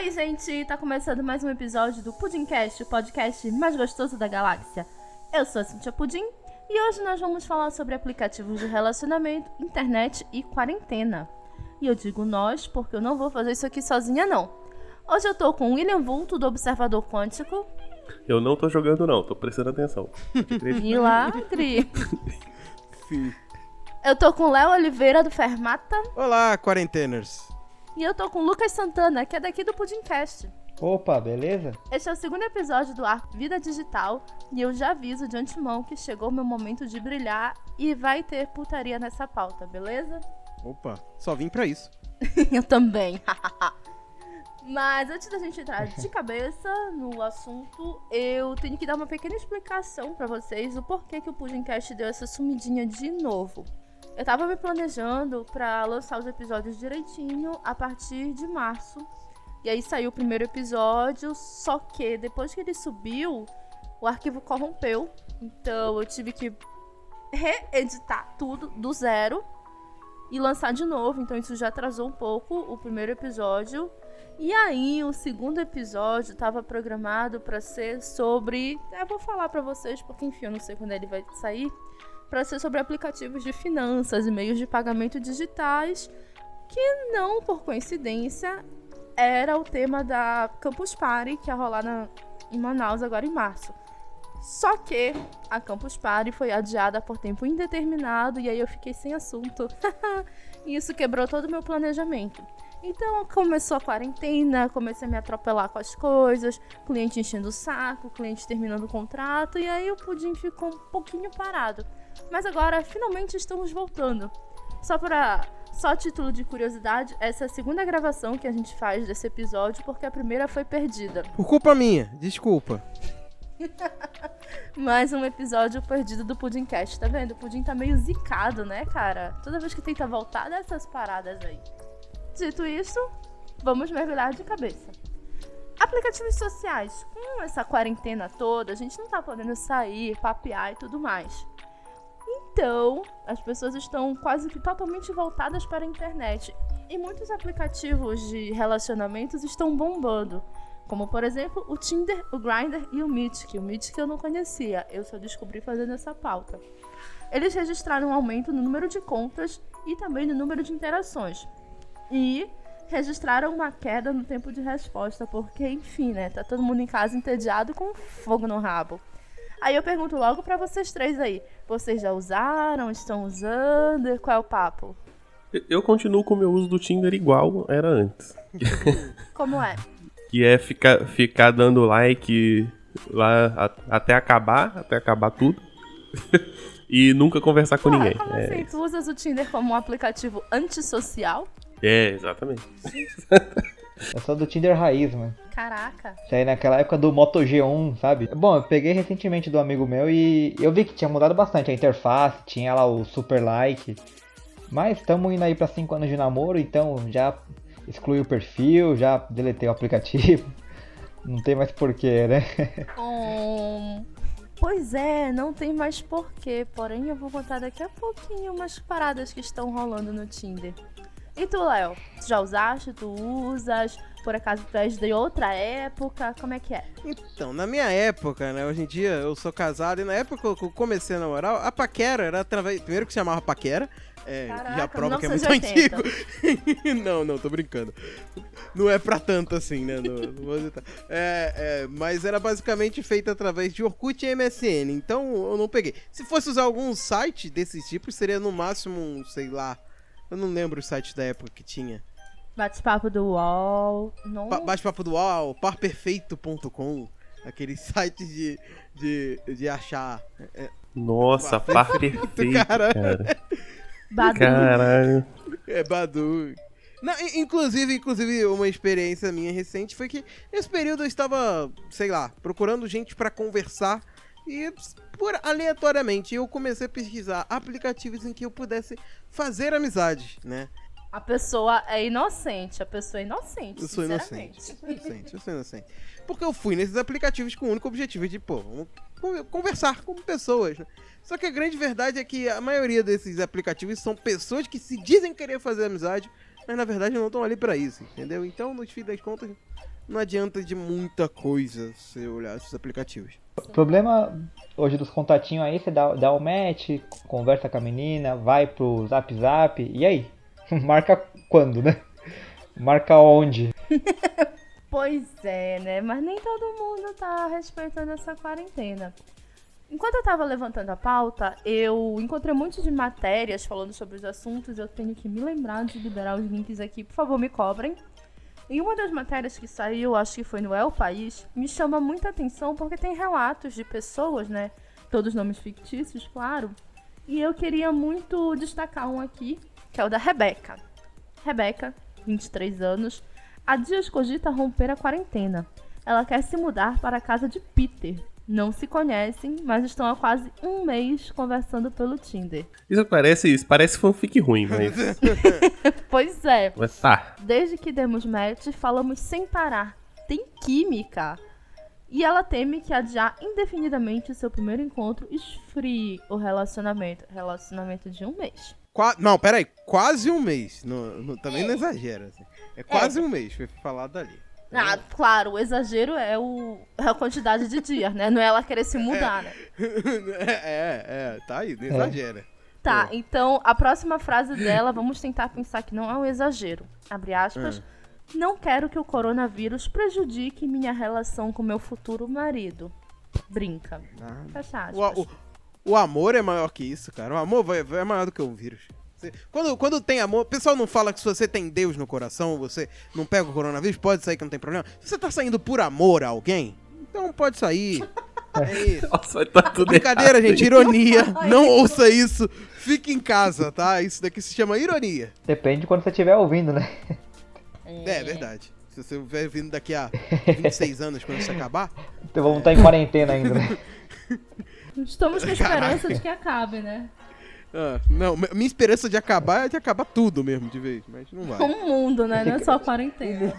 Oi, gente! Tá começando mais um episódio do Pudimcast, o podcast mais gostoso da galáxia. Eu sou a Cintia Pudim e hoje nós vamos falar sobre aplicativos de relacionamento, internet e quarentena. E eu digo nós porque eu não vou fazer isso aqui sozinha, não. Hoje eu tô com o William Vulto, do Observador Quântico. Eu não tô jogando, não, tô prestando atenção. Milagre! Sim. Eu tô com o Léo Oliveira, do Fermata. Olá, quarenteners. E eu tô com o Lucas Santana, que é daqui do Pudimcast. Opa, beleza? Este é o segundo episódio do arco Vida Digital e eu já aviso de antemão que chegou o meu momento de brilhar e vai ter putaria nessa pauta, beleza? Opa, só vim pra isso. eu também. Mas antes da gente entrar de cabeça no assunto, eu tenho que dar uma pequena explicação para vocês o porquê que o Pudimcast deu essa sumidinha de novo. Eu tava me planejando para lançar os episódios direitinho a partir de março. E aí saiu o primeiro episódio, só que depois que ele subiu, o arquivo corrompeu. Então eu tive que reeditar tudo do zero e lançar de novo. Então isso já atrasou um pouco o primeiro episódio. E aí o segundo episódio estava programado para ser sobre, eu vou falar para vocês porque enfim, eu não sei quando ele vai sair para ser sobre aplicativos de finanças e meios de pagamento digitais, que não por coincidência era o tema da Campus Party que ia rolar na, em Manaus agora em março. Só que a Campus Party foi adiada por tempo indeterminado e aí eu fiquei sem assunto. isso quebrou todo o meu planejamento. Então começou a quarentena, comecei a me atropelar com as coisas, cliente enchendo o saco, cliente terminando o contrato, e aí o pudim ficou um pouquinho parado. Mas agora finalmente estamos voltando. Só para só título de curiosidade, essa é a segunda gravação que a gente faz desse episódio porque a primeira foi perdida. Por culpa minha, desculpa. Mais um episódio perdido do Pudimcast, tá vendo? O Pudim tá meio zicado, né, cara? Toda vez que tenta voltar dessas paradas aí. Dito isso, vamos mergulhar de cabeça. Aplicativos sociais. Com essa quarentena toda, a gente não tá podendo sair, papear e tudo mais. Então, as pessoas estão quase que totalmente voltadas para a internet. E muitos aplicativos de relacionamentos estão bombando. Como, por exemplo, o Tinder, o Grindr e o que o que eu não conhecia, eu só descobri fazendo essa pauta. Eles registraram um aumento no número de contas e também no número de interações e registraram uma queda no tempo de resposta, porque, enfim, né? Tá todo mundo em casa entediado com fogo no rabo. Aí eu pergunto logo para vocês três aí: vocês já usaram? Estão usando? Qual é o papo? Eu continuo com o meu uso do Tinder igual era antes. Como é? que é ficar, ficar dando like lá a, até acabar, até acabar tudo. e nunca conversar com ninguém. Como é assim? Tu usas o Tinder como um aplicativo antissocial? É, exatamente. Eu sou do Tinder raiz, mano. Caraca. Isso aí naquela época do Moto G1, sabe? Bom, eu peguei recentemente do amigo meu e eu vi que tinha mudado bastante a interface, tinha lá o super like. Mas estamos indo aí para 5 anos de namoro, então já excluí o perfil, já deletei o aplicativo. Não tem mais porquê, né? Um... Pois é, não tem mais porquê. Porém, eu vou contar daqui a pouquinho umas paradas que estão rolando no Tinder. E tu, Léo? Tu já usaste? Tu usas? Por acaso tu és de outra época? Como é que é? Então, na minha época, né? Hoje em dia eu sou casado e na época que eu comecei a namorar, a paquera era através. Primeiro que se chamava paquera. É, Caraca, já prova que é muito antigo. não, não, tô brincando. Não é pra tanto assim, né? Não, não é, é, mas era basicamente feito através de Orkut e MSN. Então eu não peguei. Se fosse usar algum site desse tipo, seria no máximo, sei lá, eu não lembro o site da época que tinha. Bate-papo do UOL. Bate-papo do UOL, parperfeito.com. Aquele site de, de, de achar. É, é Nossa, par perfeito, cara. Badu. Caralho. É Badu. Não, inclusive, inclusive, uma experiência minha recente foi que nesse período eu estava, sei lá, procurando gente para conversar e por aleatoriamente eu comecei a pesquisar aplicativos em que eu pudesse fazer amizade, né? A pessoa é inocente, a pessoa é inocente. Eu sou inocente. Eu sou inocente, eu sou inocente. Porque eu fui nesses aplicativos com o único objetivo de, pô, conversar com pessoas. Né? Só que a grande verdade é que a maioria desses aplicativos são pessoas que se dizem querer fazer amizade, mas na verdade não estão ali pra isso, entendeu? Então, no fim das contas, não adianta de muita coisa você olhar esses aplicativos. O problema hoje dos contatinhos aí, você dá, dá o match, conversa com a menina, vai pro zap zap, e aí? Marca quando, né? Marca onde? Pois é, né? Mas nem todo mundo tá respeitando essa quarentena. Enquanto eu tava levantando a pauta, eu encontrei um monte de matérias falando sobre os assuntos. Eu tenho que me lembrar de liberar os links aqui. Por favor, me cobrem. E uma das matérias que saiu, acho que foi no El País, me chama muita atenção porque tem relatos de pessoas, né? Todos nomes fictícios, claro. E eu queria muito destacar um aqui, que é o da Rebeca. Rebeca, 23 anos, há dias cogita romper a quarentena. Ela quer se mudar para a casa de Peter. Não se conhecem, mas estão há quase um mês conversando pelo Tinder. Isso parece isso, parece fanfic ruim, mas. Pois é, mas tá. Desde que demos match, falamos sem parar. Tem química. E ela teme que adiar indefinidamente o seu primeiro encontro esfrie o relacionamento. Relacionamento de um mês. Qua... Não, peraí, quase um mês. Não, não- também não exagera. assim. É quase um mês, foi falado ali. Ah, claro, o exagero é, o, é a quantidade de dias, né? Não é ela querer se mudar, né? é, é, tá aí, não exagera. Tá, então a próxima frase dela, vamos tentar pensar que não é um exagero. Abre aspas. Não quero que o coronavírus prejudique minha relação com meu futuro marido. Brinca. Ah, Fecha aspas. O, o, o amor é maior que isso, cara. O amor vai, vai- é maior do que o vírus. Quando, quando tem amor, o pessoal não fala que se você tem Deus no coração, você não pega o coronavírus, pode sair que não tem problema. Se você tá saindo por amor a alguém, então pode sair. É isso. Nossa, tá tudo Brincadeira, errado, gente, ironia. Não ouça isso. Fique em casa, tá? Isso daqui se chama ironia. Depende de quando você estiver ouvindo, né? É, verdade. Se você estiver vindo daqui a 26 anos, quando isso acabar, Então vamos estar em quarentena ainda, né? Estamos com esperança de que acabe, né? Ah, não, mi- minha esperança de acabar é de acabar tudo mesmo de vez, mas não vai. Um mundo, né? Não é só quarentena.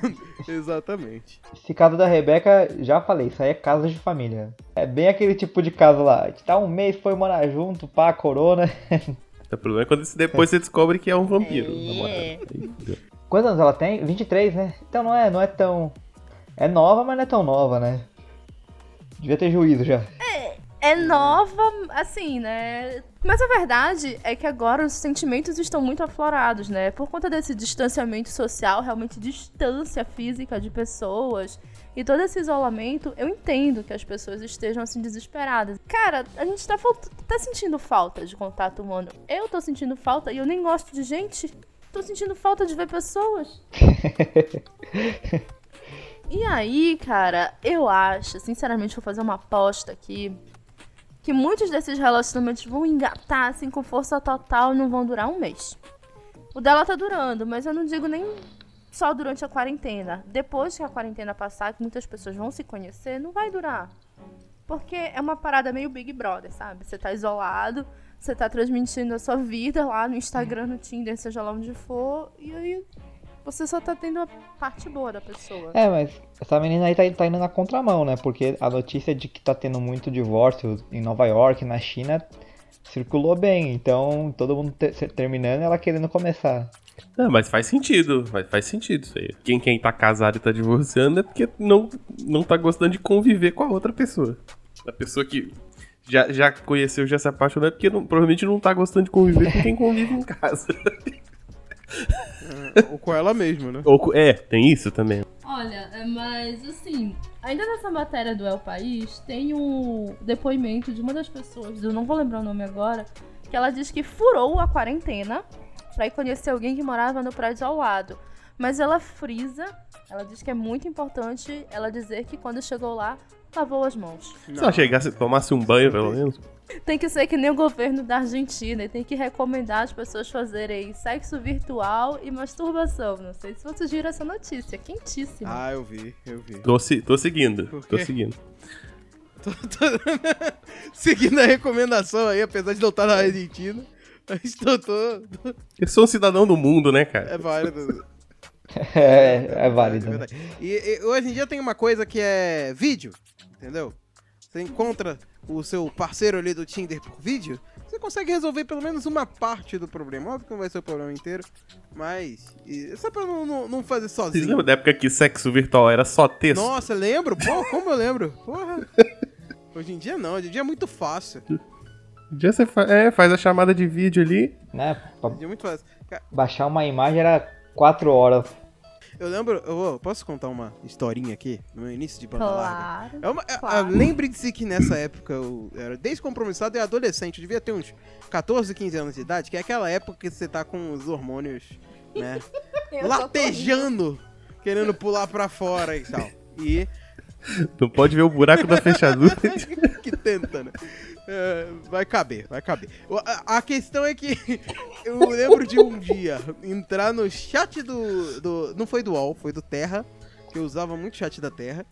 Exatamente. Esse caso da Rebeca, já falei, isso aí é caso de família. É bem aquele tipo de caso lá. A gente tá um mês, foi morar junto, pá, corona. O problema é quando depois você descobre que é um vampiro. É. Quantos anos ela tem? 23, né? Então não é, não é tão. É nova, mas não é tão nova, né? Devia ter juízo já. É nova, assim, né? Mas a verdade é que agora os sentimentos estão muito aflorados, né? Por conta desse distanciamento social, realmente distância física de pessoas e todo esse isolamento, eu entendo que as pessoas estejam assim desesperadas. Cara, a gente tá, tá sentindo falta de contato humano. Eu tô sentindo falta e eu nem gosto de gente. Tô sentindo falta de ver pessoas. E aí, cara, eu acho, sinceramente, vou fazer uma aposta aqui, que muitos desses relacionamentos vão engatar assim com força total e não vão durar um mês. O dela tá durando, mas eu não digo nem só durante a quarentena. Depois que a quarentena passar, que muitas pessoas vão se conhecer, não vai durar. Porque é uma parada meio Big Brother, sabe? Você tá isolado, você tá transmitindo a sua vida lá no Instagram, no Tinder, seja lá onde for, e aí você só tá tendo a parte boa da pessoa. É, mas essa menina aí tá, tá indo na contramão, né? Porque a notícia de que tá tendo muito divórcio em Nova York, na China, circulou bem. Então, todo mundo te- se- terminando e ela querendo começar. Não, mas faz sentido, faz, faz sentido isso aí. Quem, quem tá casado e tá divorciando é porque não, não tá gostando de conviver com a outra pessoa. A pessoa que já, já conheceu, já se apaixonou, é porque não- provavelmente não tá gostando de conviver com quem convive em casa. Ou com ela mesma, né? Ou, é, tem isso também. Olha, é, mas assim, ainda nessa matéria do El País, tem um depoimento de uma das pessoas, eu não vou lembrar o nome agora, que ela diz que furou a quarentena pra ir conhecer alguém que morava no prédio ao lado. Mas ela frisa, ela diz que é muito importante ela dizer que quando chegou lá, lavou as mãos. Se ela chegasse e tomasse um banho, pelo menos. Tem que ser que nem o governo da Argentina e tem que recomendar as pessoas fazerem sexo virtual e masturbação. Não sei se vocês viram essa notícia, quentíssima. Ah, eu vi, eu vi. Tô, tô seguindo, tô seguindo. Tô- tô- Seguindo a recomendação aí, apesar de não estar na Argentina. Mas tô, tô, tô- Eu sou um cidadão do mundo, né, cara? é válido. É, é É válido. né? verdade. E, e hoje em dia tem uma coisa que é vídeo, entendeu? Você encontra o seu parceiro ali do Tinder por vídeo, você você consegue resolver pelo menos uma parte do problema. Óbvio que não vai ser o problema inteiro, mas. e- Só pra não, não, não fazer Vocês sozinho. lembram da época que sexo virtual era só texto? Nossa, lembro? Pô, como eu lembro? Porra. Hoje em dia não, hoje em dia é muito fácil. Um dia você fa- é, faz a chamada de vídeo ali. Né? Pra Hoje em dia é muito fácil. Baixar uma imagem era 4 horas. Eu lembro, eu vou- posso contar uma historinha aqui, no meu início de banda larga? Claro. É uma, é- Claro. é- Lembre-se que nessa época eu era descompromissado e adolescente, eu devia ter uns 14, 15 anos de idade, que é aquela época que você tá com os hormônios, né, latejando, querendo pular pra fora e tal. E Não pode ver o buraco da fechadura. que tenta, né? É, vai caber, vai caber. A questão é que eu lembro de um dia entrar no chat do, do. Não foi do UOL, foi do Terra, que eu usava muito chat da Terra.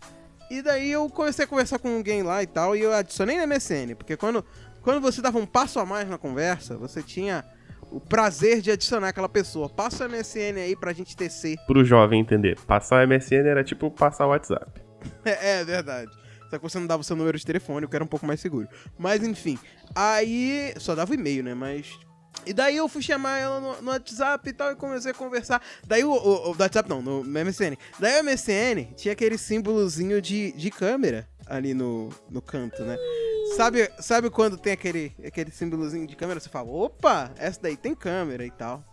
E daí eu comecei a conversar com alguém lá e tal, e eu adicionei na MSN, porque quando, quando você dava um passo a mais na conversa, você tinha o prazer de adicionar aquela pessoa. Passa o MSN aí pra gente tecer. Pro jovem entender. Passar o MSN era tipo passar o WhatsApp. É, é verdade. Só que você não dava o seu número de telefone, o que era um pouco mais seguro. Mas enfim. Aí. Só dava o e-mail, né? Mas. E daí eu fui chamar ela no, no WhatsApp e tal, e comecei a conversar. Daí o, o, o WhatsApp não, no MSN. Daí o MSN tinha aquele símbolozinho de, de câmera ali no, no canto, né? Sabe, sabe quando tem aquele, aquele símbolozinho de câmera? Você fala, opa, essa daí tem câmera e tal.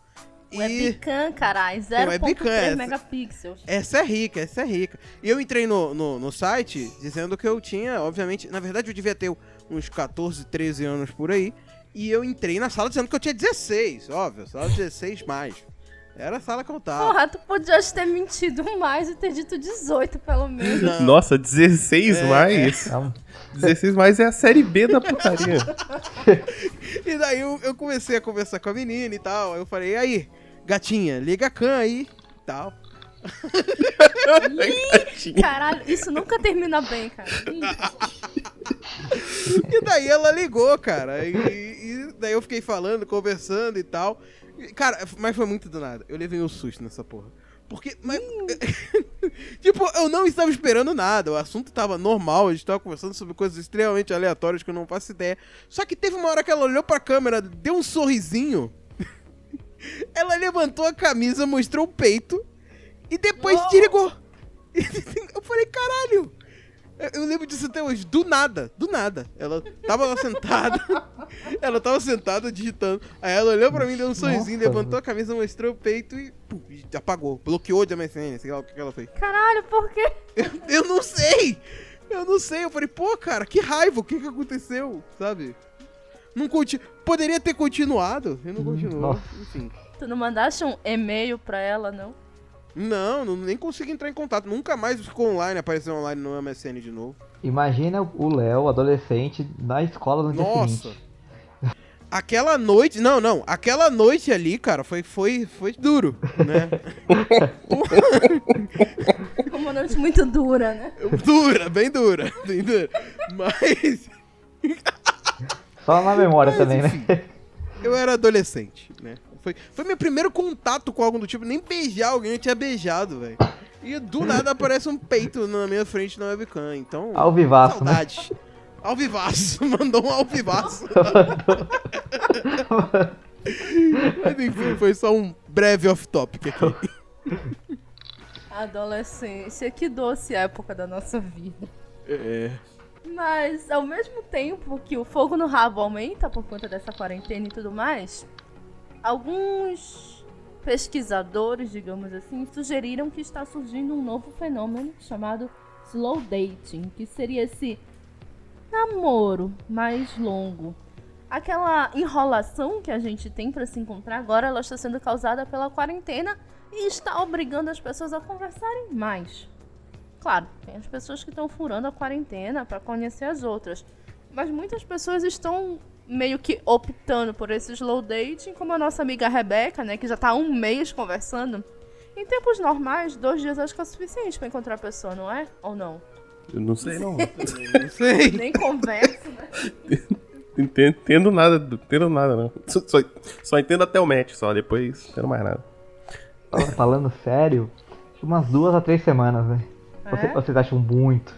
O webcam, carai, webcam, 0.3 essa. megapixels. Essa é rica, essa é rica. E eu entrei no, no, no site dizendo que eu tinha, obviamente, na verdade eu devia ter uns 14, 13 anos por aí. E eu entrei na sala dizendo que eu tinha 16, óbvio, sala 16 mais. Era a sala que eu tava. Porra, tu podias ter mentido mais e ter dito 18, pelo menos. Não. Nossa, 16 É, mais? Então, 16 mais é a série B da putaria. E daí eu, eu comecei a conversar com a menina e tal. Aí eu falei, e aí, gatinha, liga a can aí e tal. Caralho, isso nunca termina bem, cara. E daí ela ligou, cara. E, e daí eu fiquei falando, conversando e tal. Cara, mas foi muito do nada. Eu levei um susto nessa porra. Porque. Mas, tipo, eu não estava esperando nada. O assunto tava normal. A gente tava conversando sobre coisas extremamente aleatórias que eu não faço ideia. Só que teve uma hora que ela olhou pra câmera, deu um sorrisinho. ela levantou a camisa, mostrou o peito. E depois Oh! desligou. Eu falei, caralho. Eu, eu lembro disso até hoje, do nada, do nada. Ela tava lá sentada, ela tava sentada digitando. Aí ela olhou pra mim, deu um sorrisinho, Nossa. levantou a camisa, mostrou o peito e, pum, e apagou. Bloqueou de MSN, sei lá o que que ela fez. Caralho, por quê? Eu, eu não sei! Eu não sei. Eu falei, pô, cara, que raiva, o que que aconteceu, sabe? Não conti... Poderia ter continuado, e não continuou. nossa. Enfim. Tu não mandaste um e-mail pra ela, não? Não, não, nem consegui entrar em contato. Nunca mais ficou online, apareceu online no MSN de novo. imagina o Léo, adolescente, na escola no dia Nossa. seguinte. Aquela noite, não, não, aquela noite ali, cara, foi, foi, foi duro, né? Uma noite muito dura, né? dura, bem dura, bem dura. Mas Só na memória também, né? eu era adolescente, né? Foi, foi meu primeiro contato com algo do tipo, nem beijar alguém, eu tinha beijado, velho. E do nada aparece um peito na minha frente na webcam, então... Ao vivaço, né? Alvivaço, mandou um alvivaço. Mas enfim, foi só um breve off-topic aqui. Adolescência, que doce época da nossa vida. É. Mas, ao mesmo tempo que o fogo no rabo aumenta por conta dessa quarentena e tudo mais, alguns pesquisadores, digamos assim, sugeriram que está surgindo um novo fenômeno chamado slow dating, que seria esse namoro mais longo. Aquela enrolação que a gente tem para se encontrar agora, ela está sendo causada pela quarentena e está obrigando as pessoas a conversarem mais. Claro, tem as pessoas que estão furando a quarentena para conhecer as outras. Mas muitas pessoas estão meio que optando por esse slow dating, como a nossa amiga Rebeca, né, que já tá há um mês conversando. Em tempos normais, dois dias acho que é suficiente para encontrar a pessoa, não é? Ou não? Eu não sei não. Não sei. Nem conversa, né? Entendo, entendo nada, entendo nada não. Só, só, só entendo até o match, só depois não entendo mais nada. Fala- Falando sério, acho umas duas a três semanas, né? Você- É? Vocês acham muito?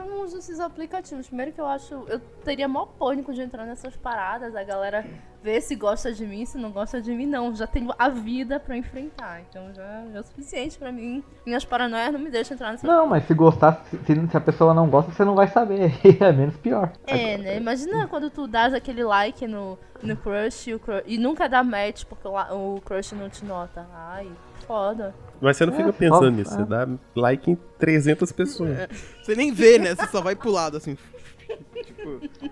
Não porque qualquer um desses aplicativos. Primeiro que eu acho. Eu teria maior pânico de entrar nessas paradas, a galera ver se gosta de mim, se não gosta de mim, não. Já tenho a vida pra enfrentar. Então já, já é o suficiente pra mim. Minhas paranoias não me deixam entrar nessa Não, mas se gostar, se, se a pessoa não gosta, você não vai saber. é menos pior. É, né? Imagina quando tu dás aquele like no, no crush, e o crush e nunca dá match porque o, o crush não te nota. Ai, foda. Mas você não É, fica pensando só- nisso. Você dá like em 300 pessoas. Você nem vê, né? Você só vai pro lado, assim. tipo,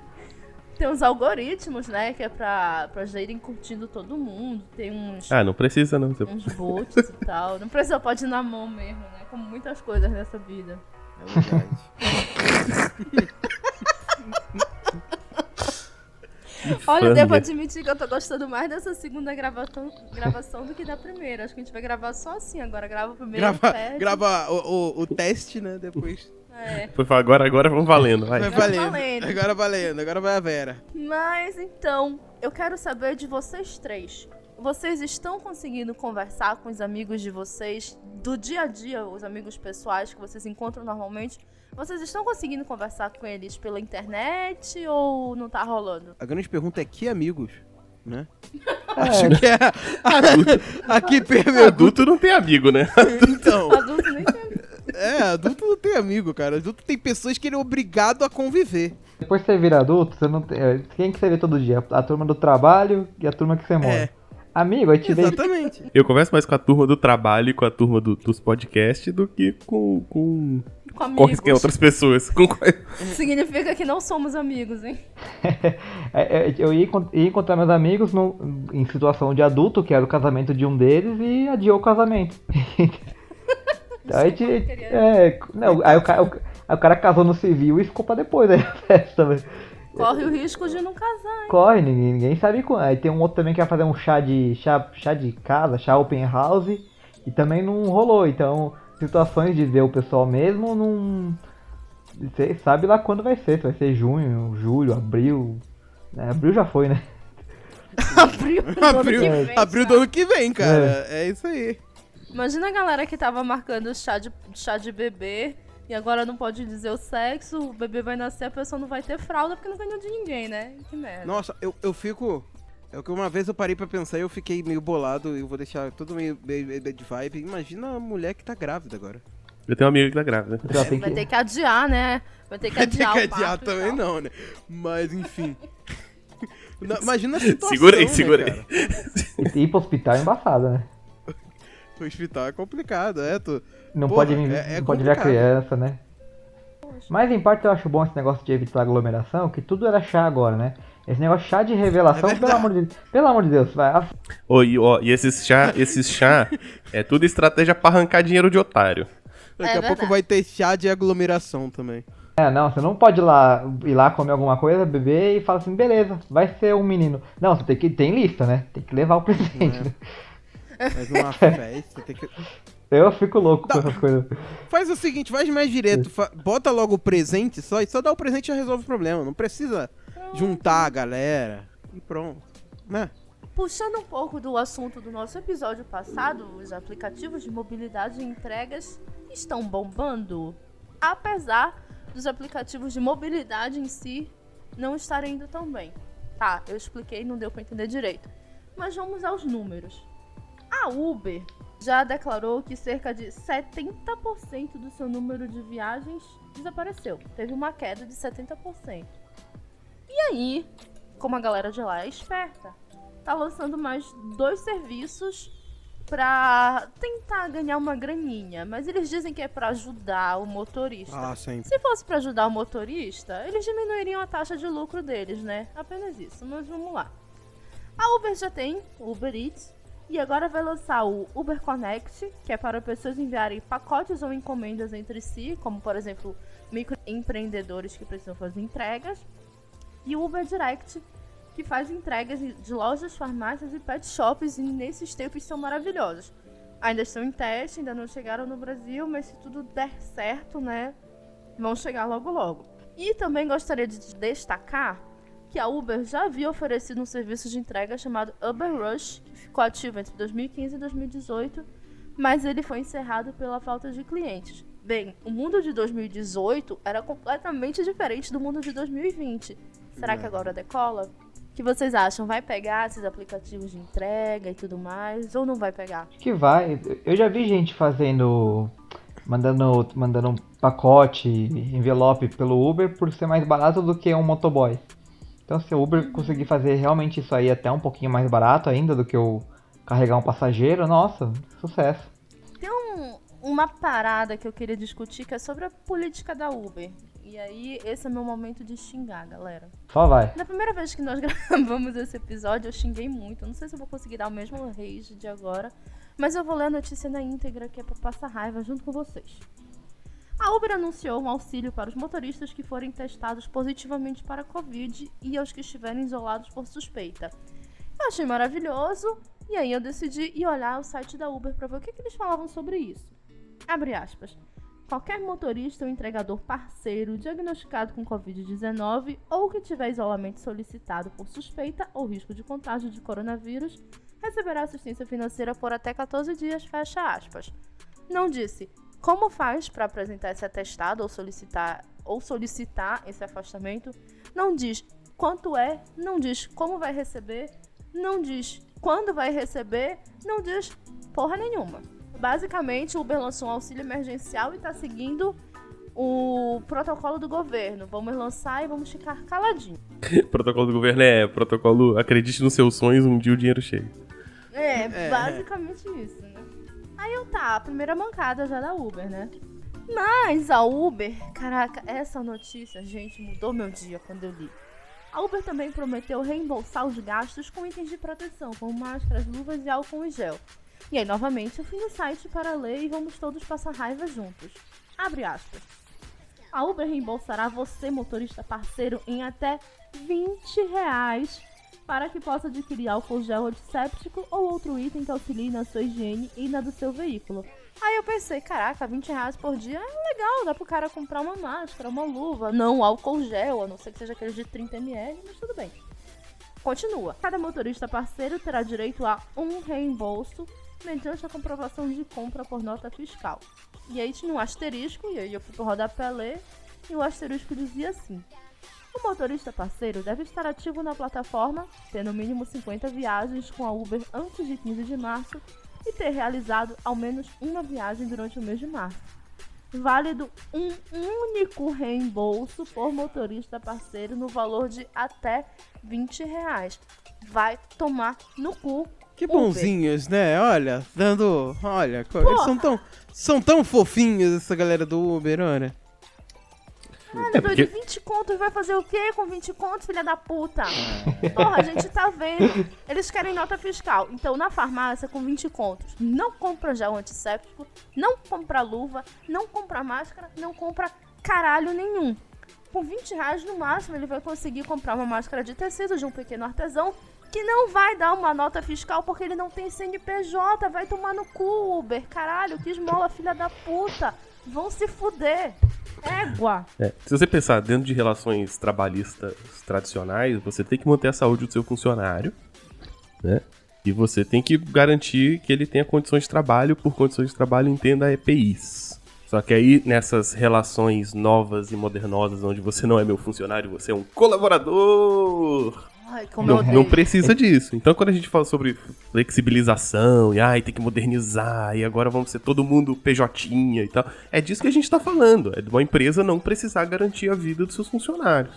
Tem uns algoritmos, né? Que é pra, pra já irem curtindo todo mundo. Tem uns, Ah, não precisa não. Você- uns bots e tal. Não precisa, pode ir na mão mesmo, né? Como muitas coisas nessa vida. é verdade. Olha, devo admitir que eu tô gostando mais dessa segunda gravação, gravação do que da primeira. Acho que a gente vai gravar só assim agora. Grava o primeiro. grava perde. grava o, o, o teste, né? Depois. É. Foi agora, agora vamos valendo. Vai. Vai valendo. Agora valendo. Agora vai a Vera. Mas então, eu quero saber de vocês três. Vocês estão conseguindo conversar com os amigos de vocês do dia a dia, os amigos pessoais que vocês encontram normalmente? Vocês estão conseguindo conversar com eles pela internet ou não tá rolando? A grande pergunta é que amigos, né? É, Acho que é. Aqui pergunta. Adulto não tem amigo, né? Então. Adulto nem tem. É, adulto não tem amigo, cara. Adulto tem pessoas que ele é obrigado a conviver. Depois que você vira adulto, você não tem. é, Quem que você vê todo dia? A turma do trabalho e a turma que você mora. É. Amigo, aí te. Exatamente. Eu converso mais com a turma do trabalho e com a turma do- dos podcasts do que com, com Com qualquer outras pessoas. Com Significa que não somos amigos, hein? É, é, Eu ia, encont- ia encontrar meus amigos no- em situação de adulto, que era o casamento de um deles, e adiou o casamento. aí, te, é, não, aí, o, ca- o- aí o cara casou no civil e ficou pra depois aí a festa. velho. Corre o risco de não casar, hein? Corre, ninguém, ninguém sabe quando. Aí tem um outro também que vai fazer um chá de chá, chá de casa, chá open house, e também não rolou. Então, situações de ver o pessoal mesmo, não. Você sabe lá quando vai ser, se vai ser junho, julho, abril. né? Abril já foi, né? Abril, do ano Abril, que vem, abril do ano que vem, cara. É, isso aí. Imagina a galera que tava marcando chá de, chá de bebê e agora não pode dizer o sexo, o bebê vai nascer, a pessoa não vai ter fralda porque não ganhou de ninguém, né? Que merda. Nossa, eu, eu fico. É o que uma vez eu parei pra pensar e eu fiquei meio bolado. Eu vou deixar tudo meio meio bad vibe. Imagina a mulher que tá grávida agora. Eu tenho uma amiga que tá grávida. Ela tem Vai que- ter que adiar, né? Vai ter que Vai ter adiar que o adiar e também não, né? Mas enfim. Imagina a situação. Segura aí, né, segura aí. cara? Ir pro hospital é embaçado, né? O hospital é complicado, é, tu. Não Porra, pode, vir, é- é não pode ver a criança, né? Mas em parte eu acho bom esse negócio de evitar aglomeração, que tudo era chá agora, né? Esse negócio de chá de revelação, É pelo amor de Pelo amor de Deus, vai. Ô, e, ó, e esses chá, esses chá é tudo estratégia pra arrancar dinheiro de otário. Daqui É a pouco verdade. vai ter chá de aglomeração também. É, não, você não pode ir lá, ir lá comer alguma coisa, beber e falar assim, beleza, vai ser um menino. Não, você tem que. Tem lista, né? Tem que levar o presente. né? Mas numa festa, tem que. Eu fico louco com essas coisas. Faz o seguinte, faz mais direto. fa- Bota logo o presente só e só dá o presente e já resolve o problema. Não precisa juntar a galera e pronto. Né? Puxando um pouco do assunto do nosso episódio passado, os aplicativos de mobilidade e entregas estão bombando. Apesar dos aplicativos de mobilidade em si não estarem indo tão bem. Tá, eu expliquei, não deu pra entender direito. Mas vamos aos números. A Uber já declarou que cerca de 70% do seu número de viagens desapareceu. Teve uma queda de 70%. E aí, como a galera de lá é esperta, tá lançando mais dois serviços pra tentar ganhar uma graninha. Mas eles dizem que é pra ajudar o motorista. Ah, sempre. Se fosse pra ajudar o motorista, eles diminuiriam a taxa de lucro deles, né? Apenas isso, mas vamos lá. A Uber já tem Uber Eats e agora vai lançar o Uber Connect, que é para pessoas enviarem pacotes ou encomendas entre si, como por exemplo, microempreendedores que precisam fazer entregas, e o Uber Direct, que faz entregas de lojas, farmácias e pet shops e nesses tempos são maravilhosos. Ainda estão em teste, ainda não chegaram no Brasil, mas se tudo der certo, né, vão chegar logo logo. E também gostaria de destacar que a Uber já havia oferecido um serviço de entrega chamado Uber Rush, que ficou ativo entre 2015 e 2018, mas ele foi encerrado pela falta de clientes. Bem, o mundo de 2018 era completamente diferente do mundo de 2020. Será que agora decola? O que vocês acham? Vai pegar esses aplicativos de entrega e tudo mais? Ou não vai pegar? Acho que vai. Eu já vi gente fazendo. Mandando, mandando um pacote, envelope pelo Uber por ser mais barato do que um motoboy. Então se o Uber conseguir fazer realmente isso aí até um pouquinho mais barato ainda do que o carregar um passageiro, nossa, sucesso. Tem um- uma parada que eu queria discutir que é sobre a política da Uber. E aí, esse é meu momento de xingar, galera. Só vai. Na primeira vez que nós gravamos esse episódio, eu xinguei muito. Eu não sei se eu vou conseguir dar o mesmo rage de agora. Mas eu vou ler a notícia na íntegra, que é pra passar raiva junto com vocês. A Uber anunciou um auxílio para os motoristas que forem testados positivamente para a Covid e aos que estiverem isolados por suspeita. Eu achei maravilhoso e aí eu decidi ir olhar o site da Uber para ver o que, que eles falavam sobre isso. Abre aspas. Qualquer motorista ou entregador parceiro diagnosticado com Covid-19 ou que tiver isolamento solicitado por suspeita ou risco de contágio de coronavírus receberá assistência financeira por até 14 dias, fecha aspas. Não disse como faz para apresentar esse atestado ou solicitar, ou solicitar esse afastamento, não diz quanto é, não diz como vai receber, não diz quando vai receber, não diz porra nenhuma. Basicamente, o Uber lançou um auxílio emergencial e tá seguindo o protocolo do governo. Vamos lançar e vamos ficar caladinho. protocolo do governo é protocolo acredite nos seus sonhos, um dia o dinheiro chega. É, É. basicamente isso? Aí eu tá, a primeira mancada já da Uber, né? Mas a Uber, caraca, essa notícia, gente, mudou meu dia quando eu li. A Uber também prometeu reembolsar os gastos com itens de proteção, como máscaras, luvas e álcool em gel. E aí, novamente, eu fui no site para ler e vamos todos passar raiva juntos. Abre aspas. A Uber reembolsará você, motorista parceiro, em até 20 reais para que possa adquirir álcool gel antisséptico ou outro item que auxilie na sua higiene e na do seu veículo. Aí eu pensei, caraca, 20 reais por dia é legal, dá pro cara comprar uma máscara, uma luva, não álcool gel, a não ser que seja aquele de 30ml, mas tudo bem. Continua. Cada motorista parceiro terá direito a um reembolso mediante a comprovação de compra por nota fiscal. E aí tinha um asterisco, e aí eu fui pro rodapé ler, e o asterisco dizia assim: o motorista parceiro deve estar ativo na plataforma, ter no mínimo 50 viagens com a Uber antes de 15 de março e ter realizado ao menos uma viagem durante o mês de março. Válido um único reembolso por motorista parceiro no valor de até 20 reais. Vai tomar no cu. Que Uber. bonzinhos, né? Olha, dando. Olha, co- eles são tão, são tão fofinhos essa galera do Uber, olha. Mano, É, porque- 20 contos vai fazer o quê com 20 contos, filha da puta? Porra, a gente tá vendo. Eles querem nota fiscal. Então, na farmácia, com 20 contos, não compra gel antisséptico, não compra luva, não compra máscara, não compra caralho nenhum. Com 20 reais no máximo, ele vai conseguir comprar uma máscara de tecido de um pequeno artesão que não vai dar uma nota fiscal porque ele não tem CNPJ. Vai tomar no cu, Uber. Caralho, que esmola, filha da puta. Vão se fuder. Égua. É, se você pensar dentro de relações trabalhistas tradicionais, você tem que manter a saúde do seu funcionário, né? E você tem que garantir que ele tenha condições de trabalho, por condições de trabalho entenda EPIs. Só que aí, nessas relações novas e modernosas, onde você não é meu funcionário, você é um colaborador, Ai, não, não precisa disso. Então, quando a gente fala sobre flexibilização, e ai, tem que modernizar, e agora vamos ser todo mundo PJ e tal, é disso que a gente tá falando. É de uma empresa não precisar garantir a vida dos seus funcionários.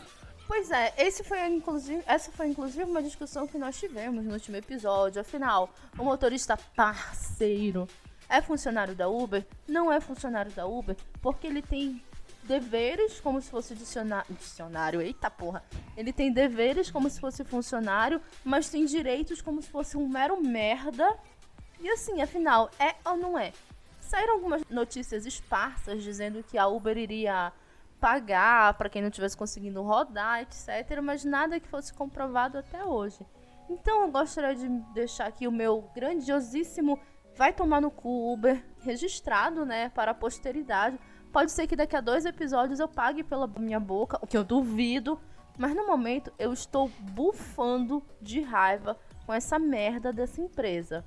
Pois é, esse foi, inclusive, essa foi inclusive uma discussão que nós tivemos no último episódio. Afinal, o motorista parceiro é funcionário da Uber? Não é funcionário da Uber porque ele tem deveres como se fosse diciona- dicionário. Eita porra! Ele tem deveres como se fosse funcionário, mas tem direitos como se fosse um mero merda. E assim, afinal, é ou não é? Saíram algumas notícias esparsas dizendo que a Uber iria pagar para quem não tivesse conseguindo rodar, etc. Mas nada que fosse comprovado até hoje. Então eu gostaria de deixar aqui o meu grandiosíssimo vai tomar no cu Uber registrado, né, para a posteridade. Pode ser que daqui a dois episódios eu pague pela minha boca, o que eu duvido. Mas no momento eu estou bufando de raiva com essa merda dessa empresa.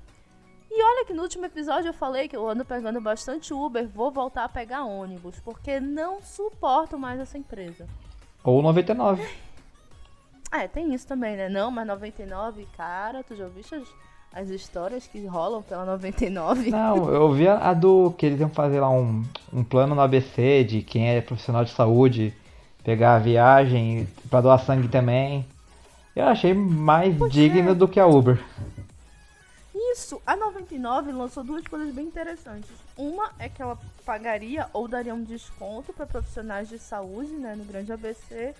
E olha que no último episódio eu falei que eu ando pegando bastante Uber, vou voltar a pegar ônibus, porque não suporto mais essa empresa. Ou 99. É, tem isso também, né? Não, mas 99, cara, tu já ouviste as, as histórias que rolam pela 99? Não, eu vi a, a do que eles iam fazer lá um, um plano no ABC de quem é profissional de saúde, pegar a viagem pra doar sangue também. Eu achei mais Pois digno é. do que a Uber. Isso, a 99 lançou duas coisas bem interessantes. Uma é que ela pagaria ou daria um desconto para profissionais de saúde, né, no Grande ABC.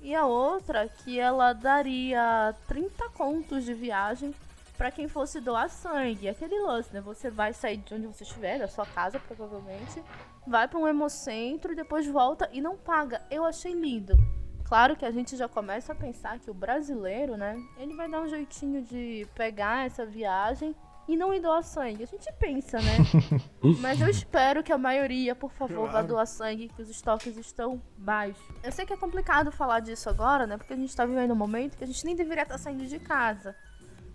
E a outra que ela daria 30 contos de viagem para quem fosse doar sangue. Aquele lance, né? Você vai sair de onde você estiver, da sua casa provavelmente, vai para um hemocentro e depois volta e não paga. Eu achei lindo. Claro que a gente já começa a pensar que o brasileiro, né, ele vai dar um jeitinho de pegar essa viagem e não ir doar sangue. A gente pensa, né? Mas eu espero que a maioria, por favor, vá Claro. doar sangue, que os estoques estão baixos. Eu sei que é complicado falar disso agora, né? Porque a gente tá vivendo um momento que a gente nem deveria estar saindo de casa.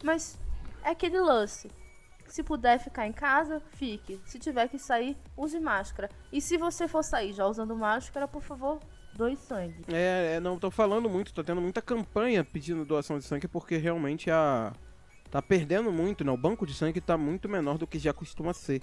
Mas é aquele lance. Se puder ficar em casa, fique. Se tiver que sair, use máscara. E se você for sair já usando máscara, por favor, doe sangue. É, é, não, tô falando muito, tô tendo muita campanha pedindo doação de sangue porque realmente a. tá perdendo muito, né? O banco de sangue tá muito menor do que já costuma ser.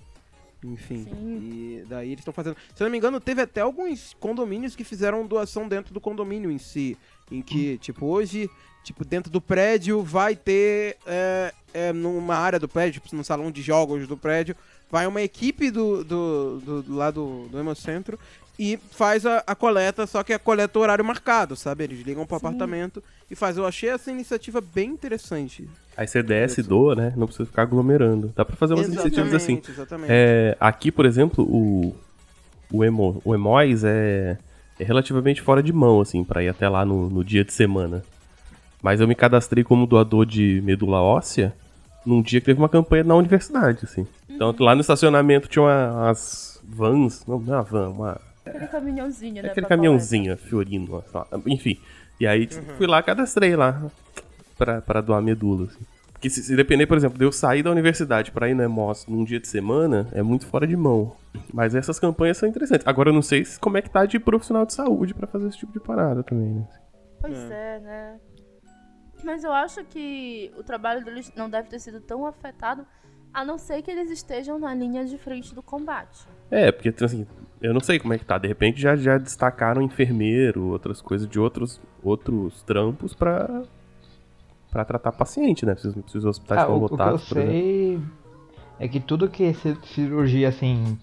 Enfim. Sim. E daí eles estão fazendo. Se eu não me engano, teve até alguns condomínios que fizeram doação dentro do condomínio em si. Em que, tipo, hoje, tipo, dentro do prédio vai ter. É, é, numa área do prédio, tipo, no salão de jogos do prédio, vai uma equipe do, do, do, do lá do, do Hemocentro e faz a, a coleta, só que a coleta é horário marcado, sabe? Eles ligam pro Sim. apartamento e fazem. Eu achei essa iniciativa bem interessante. Aí você desce e doa, né? Não precisa ficar aglomerando. Dá pra fazer umas iniciativas assim. Exatamente, exatamente. É, aqui, por exemplo, o, o, emo, o Emois é, é relativamente fora de mão, assim, pra ir até lá no, no dia de semana. Mas eu me cadastrei como doador de medula óssea num dia que teve uma campanha na universidade, assim. Então lá no estacionamento tinha uma- umas vans, não, não é uma van, uma, Aquele caminhãozinho, né? aquele pra caminhãozinho, Fiorino, enfim. E aí fui lá, cadastrei lá pra, pra doar medula, assim. Porque se, se depender, por exemplo, de eu sair da universidade pra ir no Emos num dia de semana, é muito fora de mão. Mas essas campanhas são interessantes. Agora eu não sei se- como é que tá de profissional de saúde pra fazer esse tipo de parada também, né? Pois é, né? Mas eu acho que o trabalho deles não deve ter sido tão afetado, a não ser que eles estejam na linha de frente do combate. É, porque assim, eu não sei como é que tá. De repente já, já destacaram enfermeiro, outras coisas de outros, outros trampos pra, pra tratar paciente, né? Se os hospitais Ah, estão o, o que eu lotados, por exemplo. sei é que tudo que é ci- cirurgia assim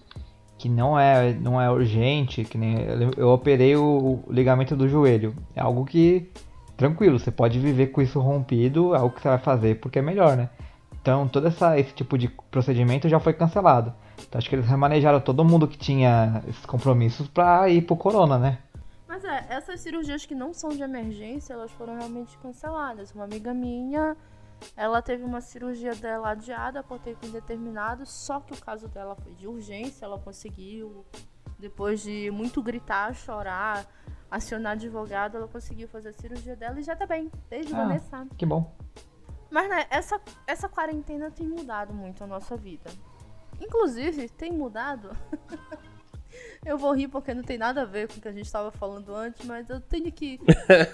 que não é não é urgente, que nem eu, eu operei o, o ligamento do joelho. É algo que tranquilo, você pode viver com isso rompido, é algo que você vai fazer porque é melhor, né? Então, todo essa, esse tipo de procedimento já foi cancelado. Então, acho que eles remanejaram todo mundo que tinha esses compromissos pra ir pro corona, né? Mas é, essas cirurgias que não são de emergência, elas foram realmente canceladas. Uma amiga minha, ela teve uma cirurgia dela adiada por tempo indeterminado, só que o caso dela foi de urgência, ela conseguiu, depois de muito gritar, chorar, acionar advogado, ela conseguiu fazer a cirurgia dela e já tá bem, desde Ah. Vanessa. Que bom. Mas, né, essa, essa quarentena tem mudado muito a nossa vida. Inclusive, tem mudado. eu vou rir porque não tem nada a ver com o que a gente estava falando antes, mas eu tenho que.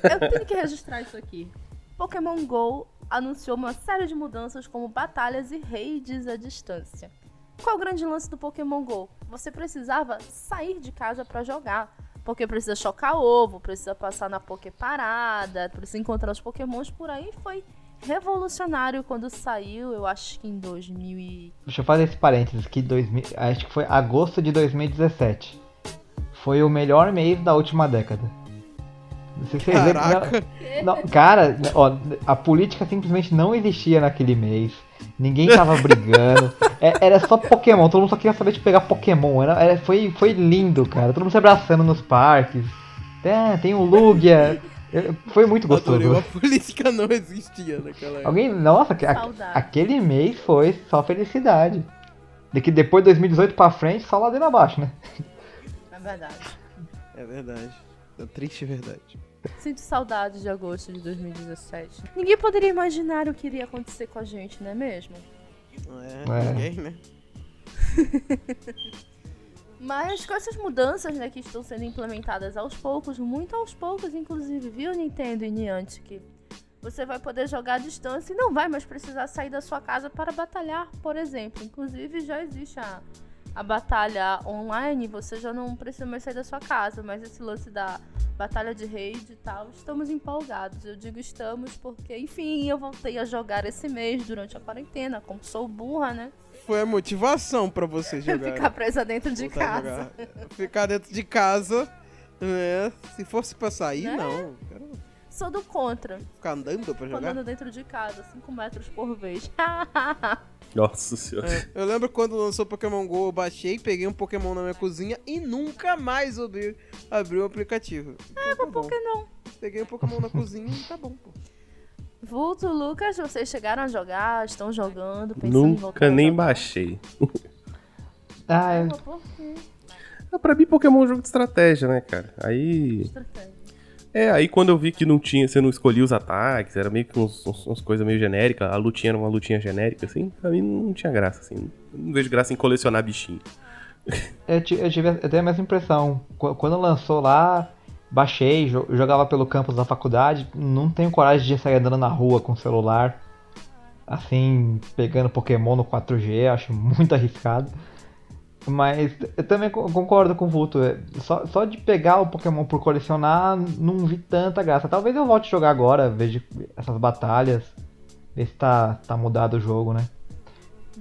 eu tenho que registrar isso aqui. Pokémon GO anunciou uma série de mudanças como batalhas e raids à distância. Qual o grande lance do Pokémon GO? Você precisava sair de casa para jogar. Porque precisa chocar ovo, precisa passar na Poké Parada, precisa encontrar os Pokémons por aí. Foi revolucionário quando saiu, eu acho que em 2000 e... Deixa eu fazer esse parênteses que 2000, acho que foi agosto de 2017. Foi o melhor mês da última década. Não sei se Caraca. Não, não, cara, ó, a política simplesmente não existia naquele mês. Ninguém tava brigando. É- era só Pokémon, todo mundo só queria saber de pegar Pokémon. Era, era- foi, foi lindo, cara. Todo mundo se abraçando nos parques. É, tem o Lugia. É, Foi muito gostoso. Adorei, a política não existia naquela época. Alguém. Nossa, a- aquele mês foi só felicidade. De que depois de 2018 pra frente, só ladeira abaixo, né? É verdade. É verdade. É triste verdade. Sinto saudade de agosto de 2017. Ninguém poderia imaginar o que iria acontecer com a gente, não é mesmo? É, É. ninguém, né? Mas com essas mudanças, né, que estão sendo implementadas aos poucos, muito aos poucos, inclusive, viu, Nintendo e Niantic? Você vai poder jogar à distância e não vai mais precisar sair da sua casa para batalhar, por exemplo. Inclusive, já existe a, a batalha online, você já não precisa mais sair da sua casa, mas esse lance da batalha de raid e tal, estamos empolgados. Eu digo estamos porque, enfim, eu voltei a jogar esse mês durante a quarentena, como sou burra, né? Foi a motivação pra você jogar. Ficar presa dentro de Voltar casa. Ficar dentro de casa, né? Se fosse pra sair, Né? não. Quero Sou do contra. ficar andando pra jogar. Andando dentro de casa, 5 metros por vez. Nossa senhora. É, Eu lembro quando lançou Pokémon GO, eu baixei, peguei um Pokémon na minha cozinha e nunca mais abri, abri o aplicativo. É, Mas por que não? Peguei um Pokémon na cozinha e tá bom, pô. Vulto, Lucas, vocês chegaram a jogar, estão jogando, pensando em voltar Nunca nem baixei. Ah, é- por quê? Ah, Pra mim, Pokémon é um jogo de estratégia, né, cara? Aí. Estratégia. É, aí quando eu vi que não tinha, você não escolhia os ataques, era meio que uns, uns- coisas meio genéricas, a lutinha era uma lutinha genérica, assim, pra mim não tinha graça, assim. Não vejo graça em colecionar bichinho. eu, eu tive tenho a mesma impressão. Qu- Quando lançou lá, baixei, jo- jogava pelo campus da faculdade. Não tenho coragem de sair andando na rua com o celular. Assim, pegando Pokémon no 4G, acho muito arriscado. Mas eu também co- concordo com o Vulto. é, Só, só de pegar o Pokémon por colecionar, não vi tanta graça. Talvez eu volte a jogar agora, veja essas batalhas. Ver se tá, tá mudado o jogo, né?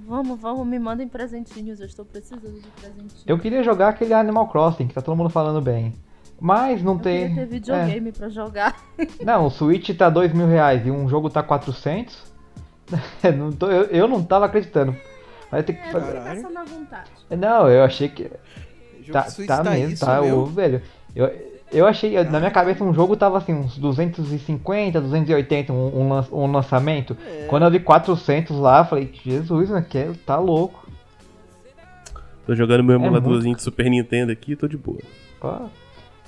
Vamos, vamos, me mandem presentinhos, eu estou precisando de presentinhos. Eu queria jogar aquele Animal Crossing, que tá todo mundo falando bem. Mas não Eu tem. queria ter é. videogame pra jogar. Não, o Switch tá dois mil reais e um jogo tá 400. não tô- eu, eu não tava acreditando. Vai ter que É, fazer. Caralho. vontade. Não, eu achei que. Jogo Tá, Switch tá mesmo, isso, tá. meu. O, velho, eu, eu achei. Na minha cabeça um jogo tava assim, uns 250, 280, um, um, lan- um lançamento. É. Quando eu vi 400 lá, eu falei, Jesus, né, que tá louco. Tô jogando meu É emuladorzinho de Super Nintendo aqui e tô de boa. Pô.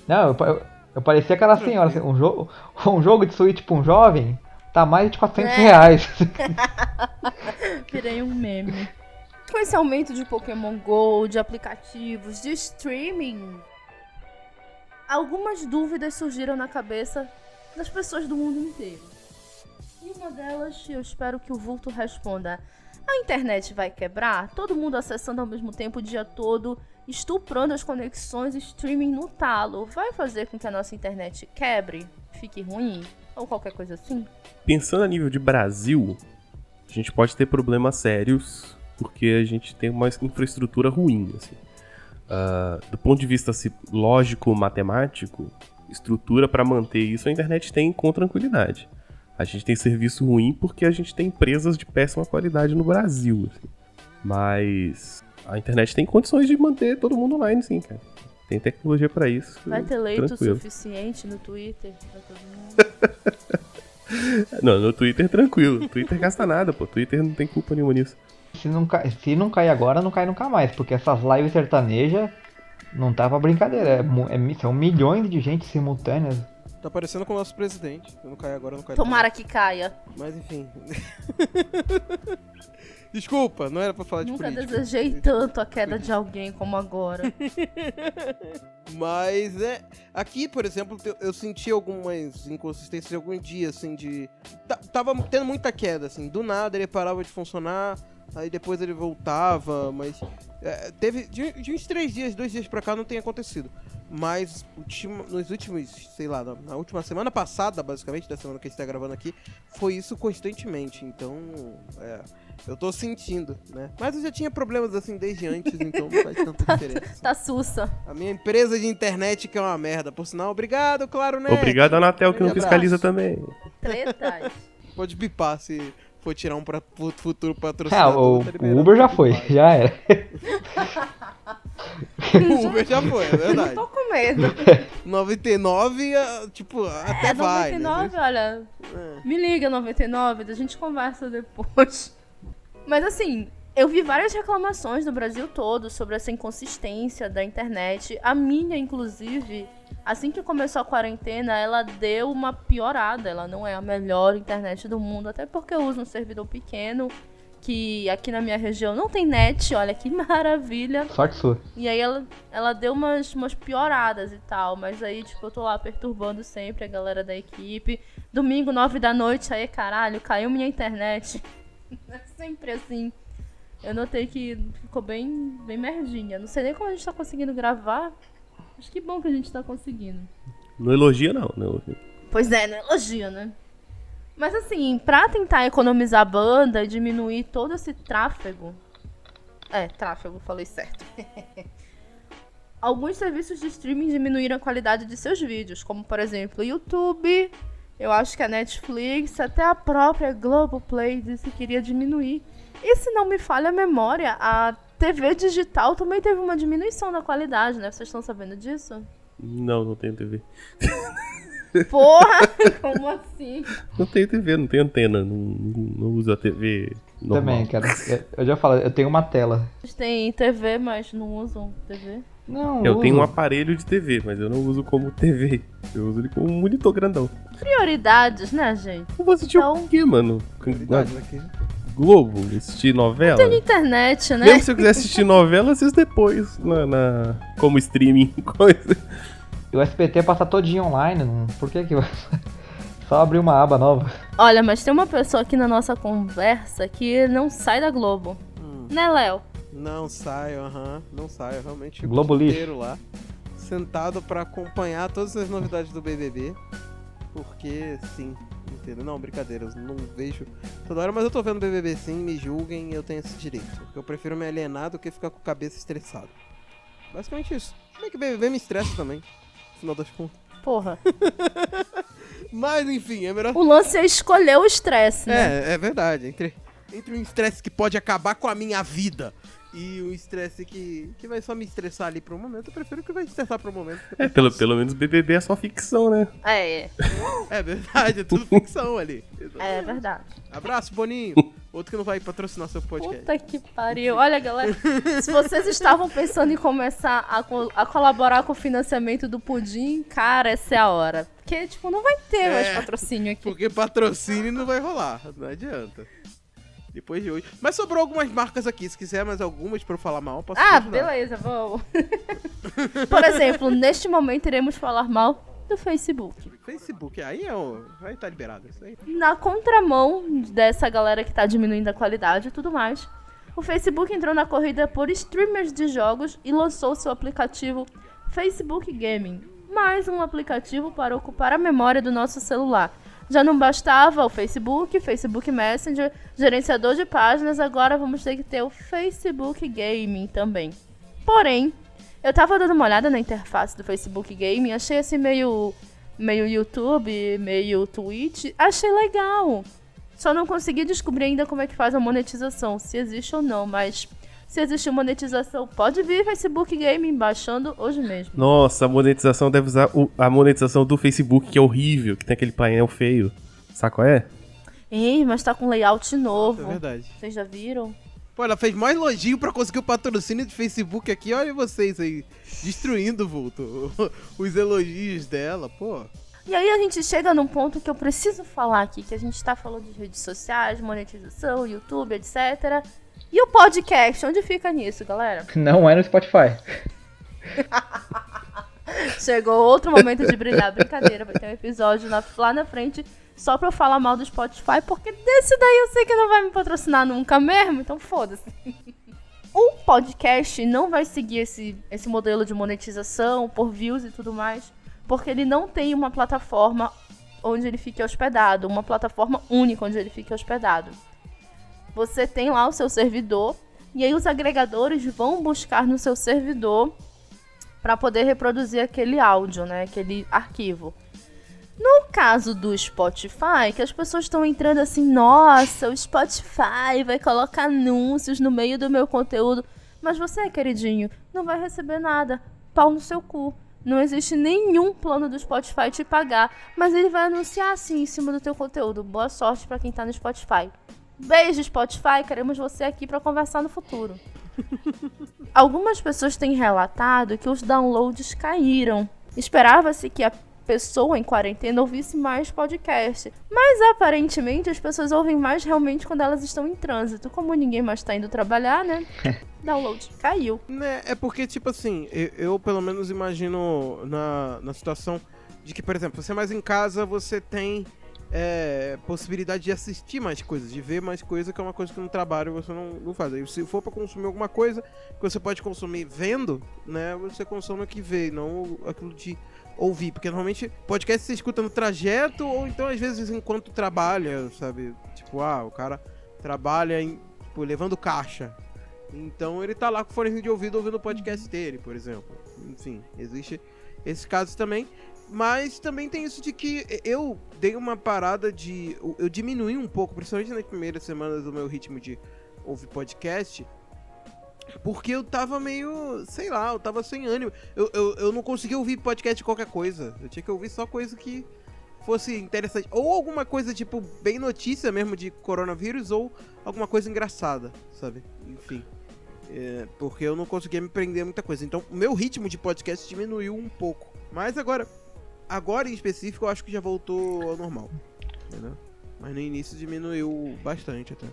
Não, eu, eu, eu parecia aquela senhora, assim, um, jogo um jogo de Switch pra um jovem tá mais de 400 É. reais. Virei um meme. Com esse aumento de Pokémon GO, de aplicativos, de streaming, algumas dúvidas surgiram na cabeça das pessoas do mundo inteiro. E uma delas, eu espero que o Vulto responda. A internet vai quebrar? Todo mundo acessando ao mesmo tempo o dia todo, estuprando as conexões, streaming no talo. Vai fazer com que a nossa internet quebre? Fique ruim? Ou qualquer coisa assim? Pensando a nível de Brasil, a gente pode ter problemas sérios, porque a gente tem uma infraestrutura ruim, assim. Ah, do ponto de vista assim, lógico, matemático, estrutura para manter isso a internet tem com tranquilidade. A gente tem serviço ruim porque a gente tem empresas de péssima qualidade no Brasil. assim. Mas a internet tem condições de manter todo mundo online, sim, cara. Tem tecnologia para isso. Vai ter leito tranquilo. suficiente no Twitter pra todo mundo? Não, no Twitter tranquilo. Twitter gasta nada, pô. Twitter não tem culpa nenhuma nisso. Se não, cai, se não cair agora, não cai nunca mais, porque essas lives sertanejas não tá pra brincadeira. É, é são milhões de gente simultâneas. Tá parecendo com o nosso presidente. Se não cair agora, não cai Tomara que caia. Mas enfim. Desculpa, não era pra falar de Nunca política. desejei tanto a queda de alguém como agora. Mas é. Aqui, por exemplo, eu- senti algumas inconsistências algum dia, assim, de. ta- Tava tendo muita queda, assim. Do nada ele parava de funcionar, aí depois ele voltava, mas. é, teve. De, de uns três dias, dois dias pra cá não tem acontecido. Mas ultima- nos últimos, sei lá, na, na última semana passada, basicamente, da semana que a gente tá gravando aqui, foi isso constantemente. Então, é, eu tô sentindo, né? Mas eu já tinha problemas assim desde antes, então não faz tanta diferença. Tá sussa. A minha empresa de internet que é uma merda. Por sinal, obrigado, claro, né? Obrigado, Anatel, que não fiscaliza também. Tretas. Pode bipar se for tirar um pra, fu- futuro É, patrocinador. o, tá o Uber já foi, já era. O Uber já foi, é verdade. Tô com medo. 99, ah, tipo, até É vai. 99, Né? olha. É. Me liga 99, a gente conversa depois. Mas assim, eu vi várias reclamações no Brasil todo sobre essa inconsistência da internet. A minha, inclusive, assim que começou a quarentena, ela deu uma piorada. Ela não é a melhor internet do mundo, até porque eu uso um servidor pequeno que aqui na minha região não tem net, olha que maravilha. Sorte sua. E aí ela, ela deu umas, umas pioradas e tal, mas aí, tipo, eu tô lá perturbando sempre a galera da equipe. Domingo, nove da noite, aí, caralho, caiu minha internet. É sempre assim. Eu notei que ficou bem, bem merdinha. Não sei nem como a gente tá conseguindo gravar. Mas que bom que a gente tá conseguindo. Não elogia, não. Não elogia. Pois é, não elogio, né? Mas assim, pra tentar economizar a banda e diminuir todo esse tráfego. É, tráfego, falei certo. Alguns serviços de streaming diminuíram a qualidade de seus vídeos, como por exemplo o YouTube, eu acho que a Netflix, até a própria Globoplay disse que queria diminuir. E se não me falha a memória, a TV digital também teve uma diminuição da qualidade, né? Vocês estão sabendo disso? Não, não tenho TV. Porra! Como assim? Não tenho TV, não tenho antena. Não, não uso a TV normal. Também, cara. Eu- já falo, eu tenho uma tela. Eles têm TV, mas não usam TV. Não, Eu uso. tenho um aparelho de TV, mas eu não uso como TV. Eu uso ele como um monitor grandão. Prioridades, né, gente? Eu vou assistir Então- o quê, mano? Prioridades aqui. Globo? Assistir novela? Tem na internet, né? Mesmo se eu quiser assistir novela, assisto depois. Na, na- como streaming, coisa. O SBT passa todinho online. não- Por que que... Só abrir uma aba nova. Olha, mas tem uma pessoa aqui na nossa conversa que não sai da Globo. Hum, Né, Léo? não saio, aham. não saio. Realmente Globo o lixo. inteiro lá. Sentado pra acompanhar todas as novidades do BBB. Porque, sim, entendeu? Não, brincadeira, eu não vejo toda hora, mas eu tô vendo BBB sim, me julguem, eu tenho esse direito. Eu prefiro me alienar do que ficar com a cabeça estressada. Basicamente isso. Se bem que BBB me estressa também, no final das contas. Porra. Mas, enfim, é melhor O lance é escolher o estresse, né? É, é verdade. Entre, entre um estresse que pode acabar com a minha vida e um estresse que, que vai só me estressar ali por um momento, eu prefiro que vai estressar por um momento. É, pelo, pelo menos BBB é só ficção, né? É, é, É verdade, é tudo ficção ali. é verdade. Abraço, Boninho. Outro que não vai patrocinar seu podcast. Puta que pariu. Olha, galera, se vocês estavam pensando em começar a, co- a colaborar com o financiamento do Pudim, cara, essa é a hora. Porque, tipo, não vai ter mais É. patrocínio aqui. Porque patrocínio não vai rolar, não adianta. Depois de hoje. Mas sobrou algumas marcas aqui, se quiser mais algumas pra eu falar mal, posso Ah, continuar. beleza, vamos. Por exemplo, neste momento iremos falar mal do Facebook. Facebook, aí é o... Aí tá liberado isso aí. Na contramão dessa galera que tá diminuindo a qualidade e tudo mais, o Facebook entrou na corrida por streamers de jogos e lançou seu aplicativo Facebook Gaming, mais um aplicativo para ocupar a memória do nosso celular. Já não bastava o Facebook, Facebook Messenger, gerenciador de páginas, agora vamos ter que ter o Facebook Gaming também. Porém, eu tava dando uma olhada na interface do Facebook Gaming, achei assim meio meio YouTube, meio Twitch, achei legal. Só não consegui descobrir ainda como é que faz a monetização, se existe ou não, mas se existe monetização, pode vir Facebook Gaming baixando hoje mesmo. Nossa, a monetização deve usar o- a monetização do Facebook, que é horrível, que tem aquele painel feio. Sabe qual é? Ei, mas tá com layout É novo. verdade. Vocês já viram? Pô, ela fez mais elogio pra conseguir o patrocínio de Facebook aqui. Olha vocês aí, destruindo, Vulto, os elogios dela, pô. E aí a gente chega num ponto que eu preciso falar aqui, que a gente tá falando de redes sociais, monetização, YouTube, etc. E o podcast, onde fica nisso, galera? Não é no Spotify. Chegou outro momento de brilhar. Brincadeira, vai ter um episódio lá, lá na frente só pra eu falar mal do Spotify, porque desse daí eu sei que não vai me patrocinar nunca mesmo, então foda-se. O podcast não vai seguir esse, esse modelo de monetização por views e tudo mais, porque ele não tem uma plataforma onde ele fique hospedado, uma plataforma única onde ele fique hospedado. Você tem lá o seu servidor e aí os agregadores vão buscar no seu servidor para poder reproduzir aquele áudio, né, aquele arquivo. No caso do Spotify, que as pessoas estão entrando assim, nossa, o Spotify vai colocar anúncios no meio do meu conteúdo, mas você, queridinho, não vai receber nada. Pau no seu cu. Não existe nenhum plano do Spotify te pagar, mas ele vai anunciar assim em cima do teu conteúdo. Boa sorte para quem tá no Spotify. Beijo, Spotify, queremos você aqui para conversar no futuro. Algumas pessoas têm relatado que os downloads caíram. Esperava-se que a pessoa em quarentena ouvisse mais podcast. Mas aparentemente as pessoas ouvem mais realmente quando elas estão em trânsito. Como ninguém mais tá indo trabalhar, né? Download caiu. Né, é porque, tipo assim, eu, eu pelo menos imagino na, na situação de que, por exemplo, você é mais em casa, você tem é, possibilidade de assistir mais coisas, de ver mais coisas, que é uma coisa que no trabalho você não, não faz. Aí, se for para consumir alguma coisa que você pode consumir vendo, né, você consome o que vê, não aquilo de ouvir. Porque normalmente podcast você escuta no trajeto ou então às vezes enquanto trabalha, sabe? Tipo, ah, o cara trabalha em, tipo, levando caixa. Então ele tá lá com fone de ouvido ouvindo o podcast dele, por exemplo. Enfim, existe esse caso também. Mas também tem isso de que eu dei uma parada de. Eu diminui um pouco, principalmente nas primeiras semanas do meu ritmo de ouvir podcast. Porque eu tava meio. sei lá, eu tava sem ânimo. Eu, eu, eu não conseguia ouvir podcast de qualquer coisa. Eu tinha que ouvir só coisa que fosse interessante. Ou alguma coisa, tipo, bem notícia mesmo de coronavírus, ou alguma coisa engraçada, sabe? Enfim. É, porque eu não conseguia me prender muita coisa. Então, o meu ritmo de podcast diminuiu um pouco. Mas agora, agora em específico, eu acho que já voltou ao normal. Entendeu? Mas no início diminuiu bastante até.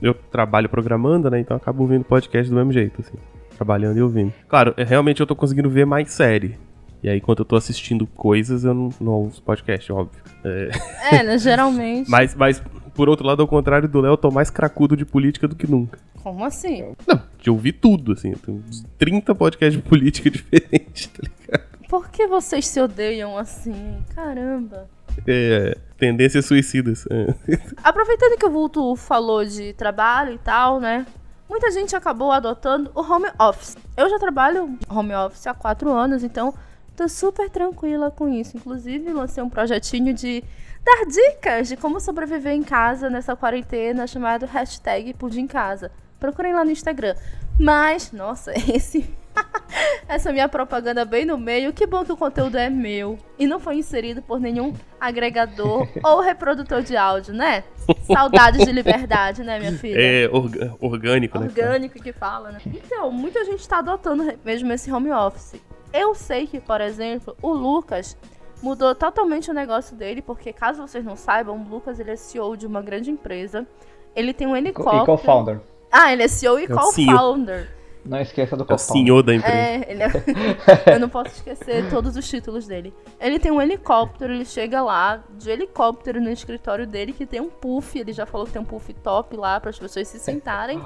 Eu trabalho programando, né? Então eu acabo ouvindo podcast do mesmo jeito, assim. Trabalhando e ouvindo. Claro, é, realmente eu tô conseguindo ver mais série. E aí, quando eu tô assistindo coisas, eu não, não ouço podcast, óbvio. É, É, né? Geralmente. mas, mas, por outro lado, ao contrário do Léo, eu tô mais cracudo de política do que nunca. Como assim? Não, de ouvir tudo, assim. Eu tenho uns 30 podcasts de política diferentes, tá ligado? Por que vocês se odeiam assim? Caramba. É, tendências suicidas. é. Aproveitando que o Vulto falou de trabalho e tal, né? Muita gente acabou adotando o home office. Eu já trabalho home office há quatro anos, então tô super tranquila com isso. Inclusive, lancei um projetinho de dar dicas de como sobreviver em casa nessa quarentena chamado hashtag Pudim em Casa. Procurem lá no Instagram. Mas, nossa, esse. Essa minha propaganda bem no meio. Que bom que o conteúdo é meu e não foi inserido por nenhum agregador ou reprodutor de áudio, né? Saudades de liberdade, né, minha filha? É orga- orgânico, né? orgânico que fala, né? Então, muita gente tá adotando mesmo esse home office. Eu sei que, por exemplo, o Lucas mudou totalmente o negócio dele, porque caso vocês não saibam, o Lucas ele é CEO de uma grande empresa. Ele tem um E helicóptero. co-founder. Ah, ele é CEO e É co-founder. Não esqueça do É o co-founder. senhor da empresa. É, ele é... Eu não posso esquecer todos os títulos dele. Ele tem um helicóptero, ele chega lá de helicóptero no escritório dele, que tem um puff. Ele já falou que tem um puff top lá para as pessoas se sentarem.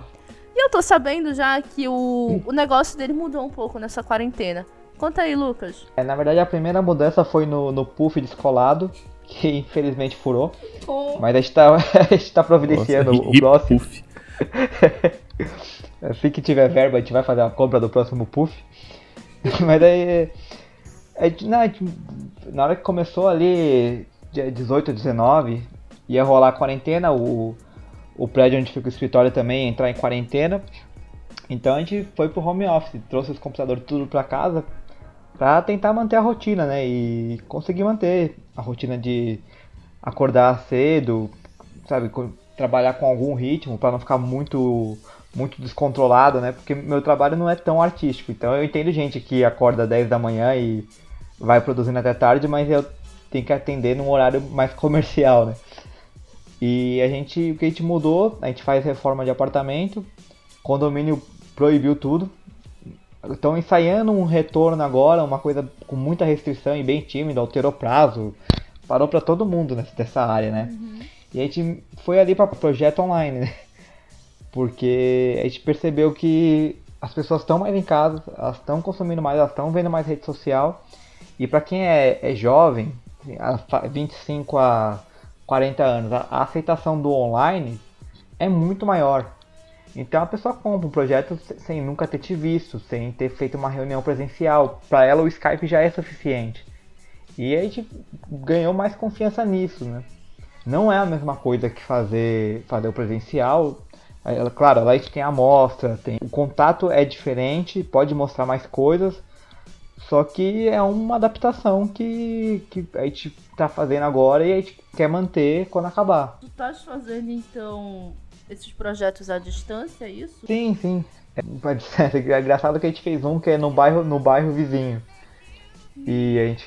E eu tô sabendo já que o, o negócio dele mudou um pouco nessa quarentena. Conta aí, Lucas. É, na verdade, a primeira mudança foi no, no puff descolado, que infelizmente furou. Mas a gente tá, a gente tá providenciando Nossa, o hip próximo. puff. Assim que tiver verba, a gente vai fazer a compra do próximo puff. Mas daí. a gente- a gente- na hora que começou ali, dia 18, 19, ia rolar a quarentena, o, o prédio onde fica o escritório também ia entrar em quarentena. Então a gente foi pro home office, trouxe os computadores tudo pra casa pra tentar manter a rotina, né? E conseguir manter a rotina de acordar cedo, sabe, trabalhar com algum ritmo pra não ficar muito muito descontrolado, né? Porque meu trabalho não é tão artístico. Então eu entendo gente que acorda 10 da manhã e vai produzindo até tarde, mas eu tenho que atender num horário mais comercial, né? E a gente, o que a gente mudou, a gente faz reforma de apartamento, condomínio proibiu tudo. Estão ensaiando um retorno agora, uma coisa com muita restrição e bem tímida, alterou prazo, parou pra todo mundo nessa, área, né? E a gente foi ali para projeto online, né? Porque a gente percebeu que as pessoas estão mais em casa, elas estão consumindo mais, elas estão vendo mais rede social. E para quem é, é jovem, a fa- 25 a 40 anos, a, a aceitação do online é muito maior. Então a pessoa compra um projeto se- sem nunca ter te visto, sem ter feito uma reunião presencial. Para ela o Skype já é suficiente. E a gente ganhou mais confiança nisso, né? Não é a mesma coisa que fazer, fazer o presencial. Ela- Claro, lá a gente tem a amostra, tem, o contato é diferente, pode mostrar mais coisas, só que é uma adaptação que, que a gente tá fazendo agora e a gente quer manter quando acabar. Tu estás fazendo, então, esses projetos à distância, é isso? Sim, sim. É, pode ser. É engraçado que a gente fez um que é no bairro, no bairro vizinho. E a gente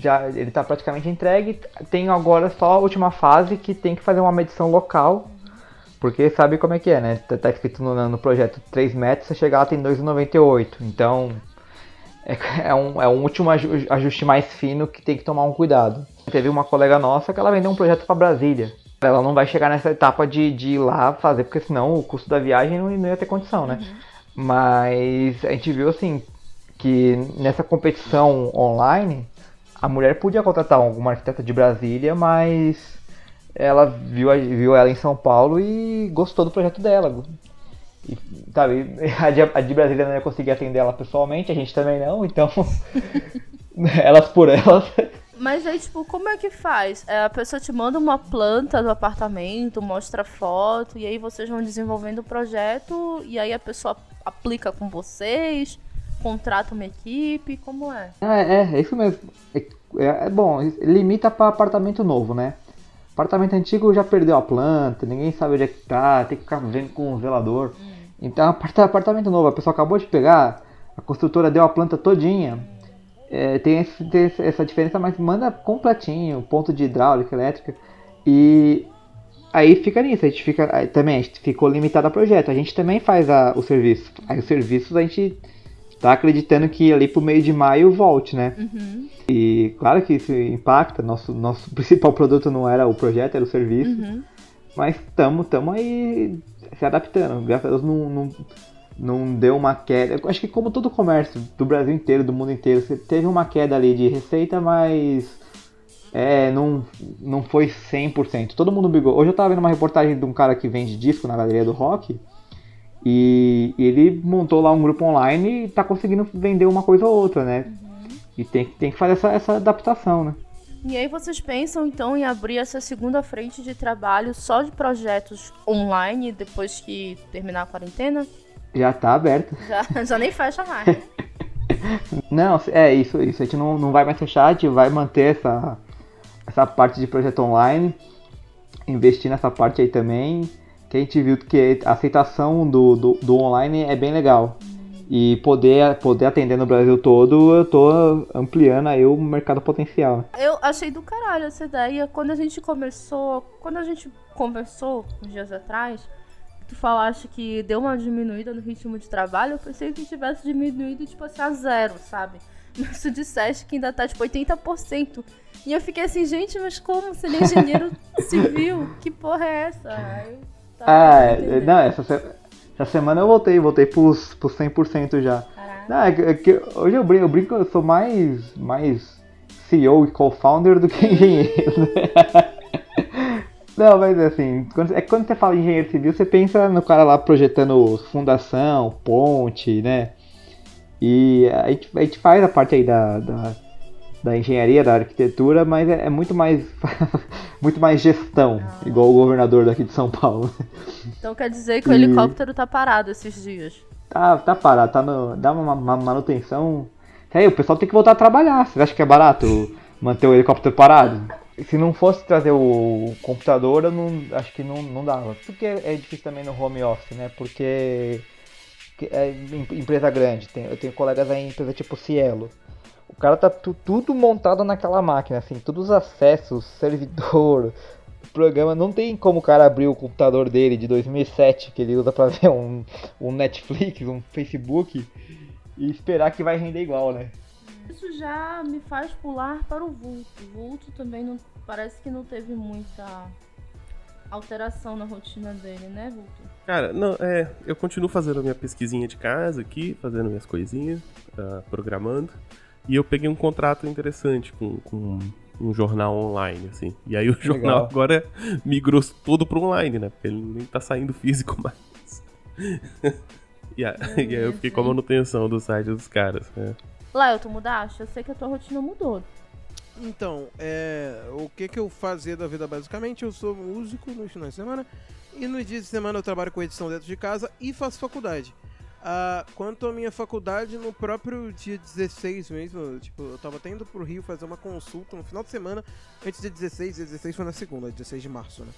já ele tá praticamente entregue. Tem agora só a última fase que tem que fazer uma medição local. Porque sabe como é que é, né? Tá, tá escrito no, no projeto 3 metros, você chegar lá tem 2,98. Então é, é, um, é um último ajuste mais fino que tem que tomar um cuidado. Teve uma colega nossa que ela vendeu um projeto para Brasília. Ela não vai chegar nessa etapa de, de ir lá fazer, porque senão o custo da viagem não, não ia ter condição, né? Uhum. Mas a gente viu assim que nessa competição online a mulher podia contratar alguma arquiteta de Brasília, mas ela viu, viu ela em São Paulo e gostou do projeto dela. E, sabe, a de, a de Brasília não ia conseguir atender ela pessoalmente, a gente também não, então elas por elas. Mas aí, tipo, como é que faz? É, a pessoa te manda uma planta do apartamento, mostra foto, e aí vocês vão desenvolvendo o projeto, e aí a pessoa aplica com vocês, contrata uma equipe, como é? É, é, é isso mesmo. É, é, é bom, limita para apartamento novo, né? Apartamento antigo já perdeu a planta, ninguém sabe onde é que tá, tem que ficar vendo com o zelador. Hum. Então, apartamento novo, a pessoa acabou de pegar, a construtora deu a planta todinha. É, tem, esse, tem, essa diferença, mas manda completinho, ponto de hidráulica, elétrica. E aí fica nisso, a gente fica. Também a gente ficou limitado a projeto. A gente também faz a, o serviço. Aí os serviços a gente tá acreditando que ali pro meio de maio volte, né? Uhum. E claro que isso impacta. Nosso, nosso principal produto não era o projeto, era o serviço. Uhum. Mas estamos tamo aí se adaptando. Graças a Deus não, não, não deu uma queda. Eu acho que como todo comércio do Brasil inteiro, do mundo inteiro, teve uma queda ali de receita, mas é, não, não foi 100%. Todo mundo brigou. Hoje eu tava vendo uma reportagem de um cara que vende disco na galeria do rock. E, ele montou lá um grupo online e tá conseguindo vender uma coisa ou outra, né? Uhum. E tem, tem que fazer essa, essa adaptação, né? E aí vocês pensam então em abrir essa segunda frente de trabalho só de projetos online depois que terminar a quarentena? Já tá aberto. Já, já nem fecha mais. não, é isso, isso. A gente não, não vai mais fechar, a gente vai manter essa, essa parte de projeto online, investir nessa parte aí também que a gente viu que a aceitação do, do, do online é bem legal. E poder, poder atender no Brasil todo, eu tô ampliando aí o mercado potencial. Eu achei do caralho essa ideia. Quando a gente começou, quando a gente conversou uns dias atrás, tu falaste que deu uma diminuída no ritmo de trabalho, eu pensei que tivesse diminuído, tipo assim, a zero, sabe? Mas tu disseste que ainda tá, tipo, 80%. E eu fiquei assim, gente, mas como? Você é engenheiro civil? Que porra é essa? Aí Tá, ah, é, não, essa, essa semana eu voltei, voltei pros, pros 100% já. Não, é que, é que hoje eu brinco, eu brinco, eu sou mais, mais CEO e co-founder do que engenheiro. Né? Não, mas assim, quando, é que quando você fala em engenheiro civil, você pensa no cara lá projetando fundação, ponte, né? E a gente, a gente faz a parte aí da, da da engenharia, da arquitetura, mas é, é muito mais muito mais gestão, ah. igual o governador daqui de São Paulo. Então quer dizer que e... o helicóptero tá parado esses dias? Tá, tá parado, tá no, dá uma, uma manutenção. Aí o pessoal tem que voltar a trabalhar. Você acha que é barato manter o helicóptero parado? Se não fosse trazer o computador, eu não, acho que não, não dava. Porque é difícil também no home office, né? Porque é empresa grande. Tem, eu tenho colegas aí em empresa tipo Cielo. O cara tá tudo montado naquela máquina, assim, todos os acessos, servidor, programa. Não tem como o cara abrir o computador dele de 2007, que ele usa pra ver um, um Netflix, um Facebook, e esperar que vai render igual, né? Isso já me faz pular para o vulto. O vulto também não, parece que não teve muita alteração na rotina dele, né, vulto? Cara, não, é. Eu continuo fazendo a minha pesquisinha de casa aqui, fazendo minhas coisinhas, uh, programando. E eu peguei um contrato interessante com, com um jornal online, assim. E aí o jornal Legal. agora migrou todo pro online, né? Porque ele nem tá saindo físico mais. e, aí, e aí eu fiquei com a manutenção do site dos caras, né? Léo, tu mudaste? Eu sei que a tua rotina mudou. Então, é, o que que eu fazia da vida basicamente? Eu sou músico nos finais de semana e nos dias de semana eu trabalho com edição dentro de casa e faço faculdade. Uh, quanto à minha faculdade, no próprio dia 16 mesmo, tipo, eu tava até indo pro Rio fazer uma consulta no final de semana, antes de 16, dia 16 foi na segunda, 16 de março, né?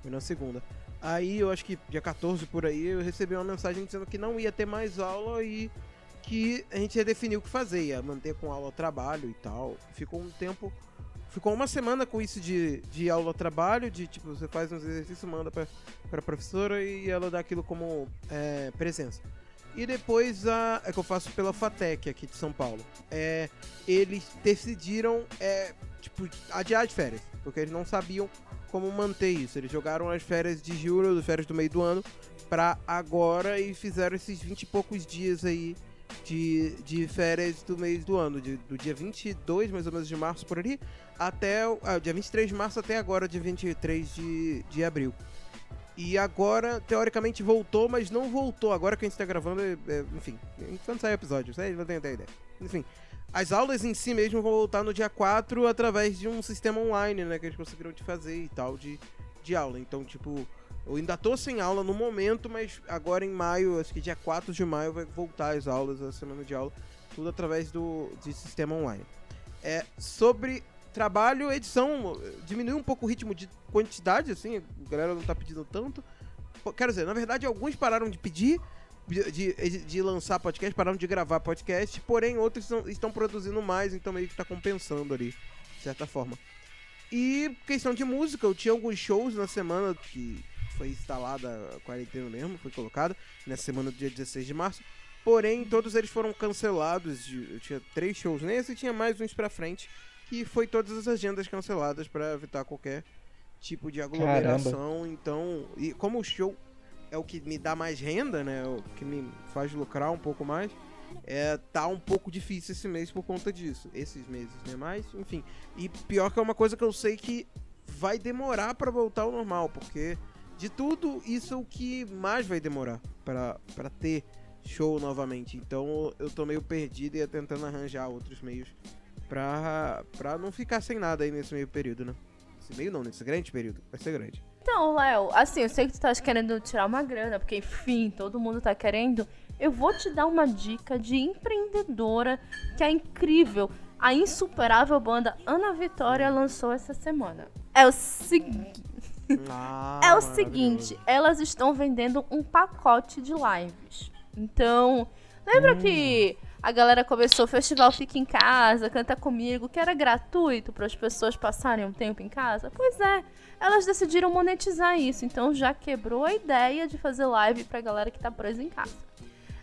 Foi na segunda. Aí eu acho que dia 14 por aí eu recebi uma mensagem dizendo que não ia ter mais aula e que a gente ia definir o que fazer, ia manter com aula trabalho e tal. Ficou um tempo. Ficou uma semana com isso de, de aula trabalho, de tipo, você faz uns exercícios, manda pra, pra professora e ela dá aquilo como é, presença. E depois a, é que eu faço pela FATEC aqui de São Paulo. É, eles decidiram é, tipo, adiar as férias, porque eles não sabiam como manter isso. Eles jogaram as férias de julho, as férias do meio do ano, pra agora e fizeram esses 20 e poucos dias aí de, de férias do mês do ano, de, do dia 22, mais ou menos, de março por ali, até o ah, dia 23 de março até agora, dia 23 de, de abril. E agora, teoricamente, voltou, mas não voltou. Agora que a gente tá gravando, é, é, enfim, quando sair o episódio, vocês vão ter ideia. Enfim, as aulas em si mesmo vão voltar no dia 4 através de um sistema online, né, que eles conseguiram te fazer e tal, de, de aula. Então, tipo, eu ainda tô sem aula no momento, mas agora em maio, acho que dia 4 de maio, vai voltar as aulas, a semana de aula, tudo através do de sistema online. É, sobre trabalho, edição, diminuiu um pouco o ritmo de quantidade, assim, a galera não tá pedindo tanto. Quero dizer, na verdade, alguns pararam de pedir, de, de, de lançar podcast, pararam de gravar podcast, porém outros estão, produzindo mais, então meio que tá compensando ali, de certa forma. E questão de música, eu tinha alguns shows na semana que foi instalada a quarentena mesmo, foi colocada, nessa semana do dia 16 de março. Porém, todos eles foram cancelados. Eu tinha três shows nesse e tinha mais uns pra frente e foi todas as agendas canceladas para evitar qualquer tipo de aglomeração. Caramba. Então, e como o show é o que me dá mais renda, né? É o que me faz lucrar um pouco mais. É, tá um pouco difícil esse mês por conta disso. Esses meses, né? Mas, enfim. E pior que é uma coisa que eu sei que vai demorar para voltar ao normal, porque de tudo, isso é o que mais vai demorar para ter show novamente. Então eu tô meio perdido e ia tentando arranjar outros meios pra, pra não ficar sem nada aí nesse meio período, né? Esse meio não, nesse grande período. Vai ser grande. Então, Léo, assim, eu sei que tu tá querendo tirar uma grana, porque enfim, todo mundo tá querendo. Eu vou te dar uma dica de empreendedora que é incrível. A insuperável banda Ana Vitória lançou essa semana. É o seguinte. Ah, é o seguinte, elas estão vendendo um pacote de lives. Então, lembra hum. que a galera começou o festival Fica em Casa, Canta Comigo, que era gratuito para as pessoas passarem um tempo em casa? Pois é, elas decidiram monetizar isso, então já quebrou a ideia de fazer live para a galera que está presa em casa.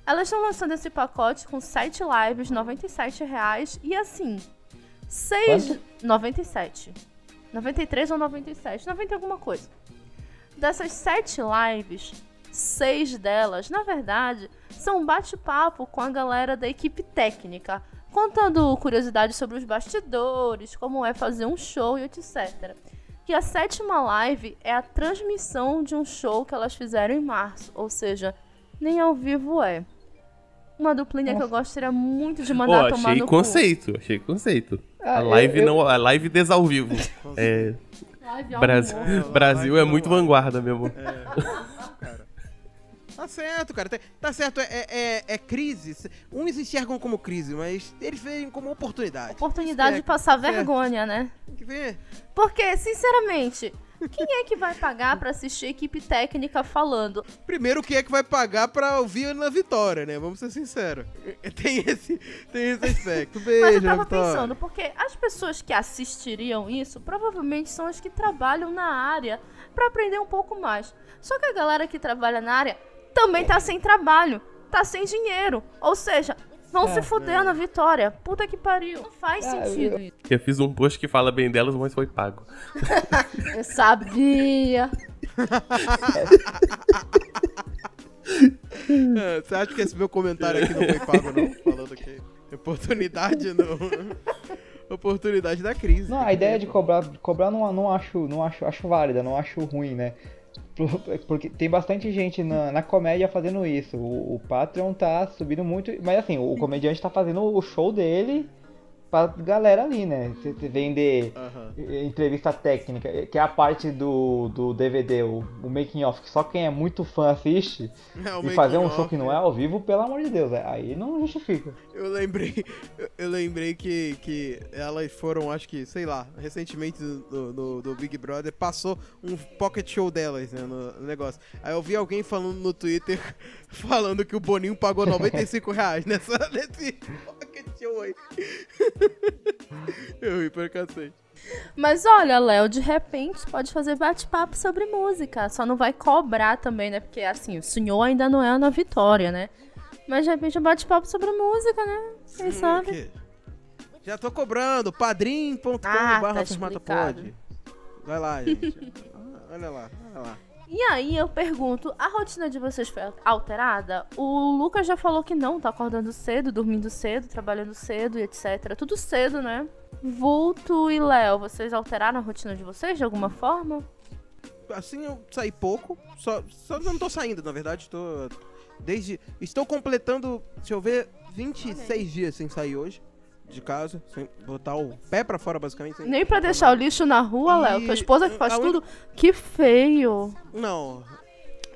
Elas estão lançando esse pacote com 7 lives, 97 reais, e assim, 6... 97. 93 ou 97, 90 alguma coisa. Dessas 7 lives, seis delas, na verdade, são um bate-papo com a galera da equipe técnica, contando curiosidades sobre os bastidores, como é fazer um show e etc. E a sétima live é a transmissão de um show que elas fizeram em março, ou seja, nem ao vivo é. Uma duplinha que eu gostaria muito de mandar oh, tomar no conceito, cu. Achei conceito, ah, a live eu, eu... não, a live des ao vivo. é, Brasil, Brasil é muito vanguarda mesmo. É. Tá certo, cara. Tá, tá certo, é, é, é, crise. Uns enxergam como crise, mas eles veem como oportunidade. Oportunidade de passar vergonha, né? Tem que ver. Porque, sinceramente, quem é que vai pagar para assistir a equipe técnica falando? Primeiro, quem é que vai pagar para ouvir na Vitória, né? Vamos ser sinceros. Tem esse, tem esse aspecto. Beijo, Mas eu tava pensando, porque as pessoas que assistiriam isso provavelmente são as que trabalham na área para aprender um pouco mais. Só que a galera que trabalha na área também tá sem trabalho, tá sem dinheiro. Ou seja, vão é, se fuder é. na vitória. Puta que pariu. Não faz é, sentido isso. Eu fiz um post que fala bem delas, mas foi pago. eu sabia. É, você acha que esse meu comentário aqui não foi pago, não? Falando que oportunidade não. oportunidade da crise. Não, a ideia de cobrar, cobrar não, não acho, não acho, acho válida, não acho ruim, né? Porque tem bastante gente na, na comédia fazendo isso. O, o Patreon tá subindo muito. Mas assim, o comediante tá fazendo o show dele pra galera ali, né? Vender entrevista técnica, que é a parte do, do DVD, o, o making off, que só quem é muito fã assiste, É, e fazer um show que não é ao vivo, pelo amor de Deus, é- aí não justifica. Eu lembrei, eu- eu lembrei que, que elas foram, acho que, sei lá, recentemente do, do, do Big Brother, passou um pocket show delas, né, no, no negócio. Aí eu vi alguém falando no Twitter, falando que o Boninho pagou 95 reais nessa, nesse pocket show aí. eu ri pra cacete. Mas olha, Léo, de repente pode fazer bate-papo sobre música. Só não vai cobrar também, né? Porque assim, o senhor ainda não é Ana Vitória, né? Mas de repente um bate-papo sobre música, né? Quem Hum, sabe? aqui. Já tô cobrando, padrim.com Ah, tá pode. Vai lá, gente. Ah, olha lá, olha lá. E aí eu pergunto, a rotina de vocês foi alterada? O Lucas já falou que não, tá acordando cedo, dormindo cedo, trabalhando cedo e etc. Tudo cedo, né? Vulto e Léo, vocês alteraram a rotina de vocês de alguma forma? assim eu saí pouco, só, só não tô saindo, na verdade, tô desde estou completando, deixa eu ver, 26 dias sem sair hoje de casa, sem botar o pé pra fora basicamente. sem- Nem pra deixar o lixo na rua, E Léo. Tua esposa que faz a tudo. Que feio. Não.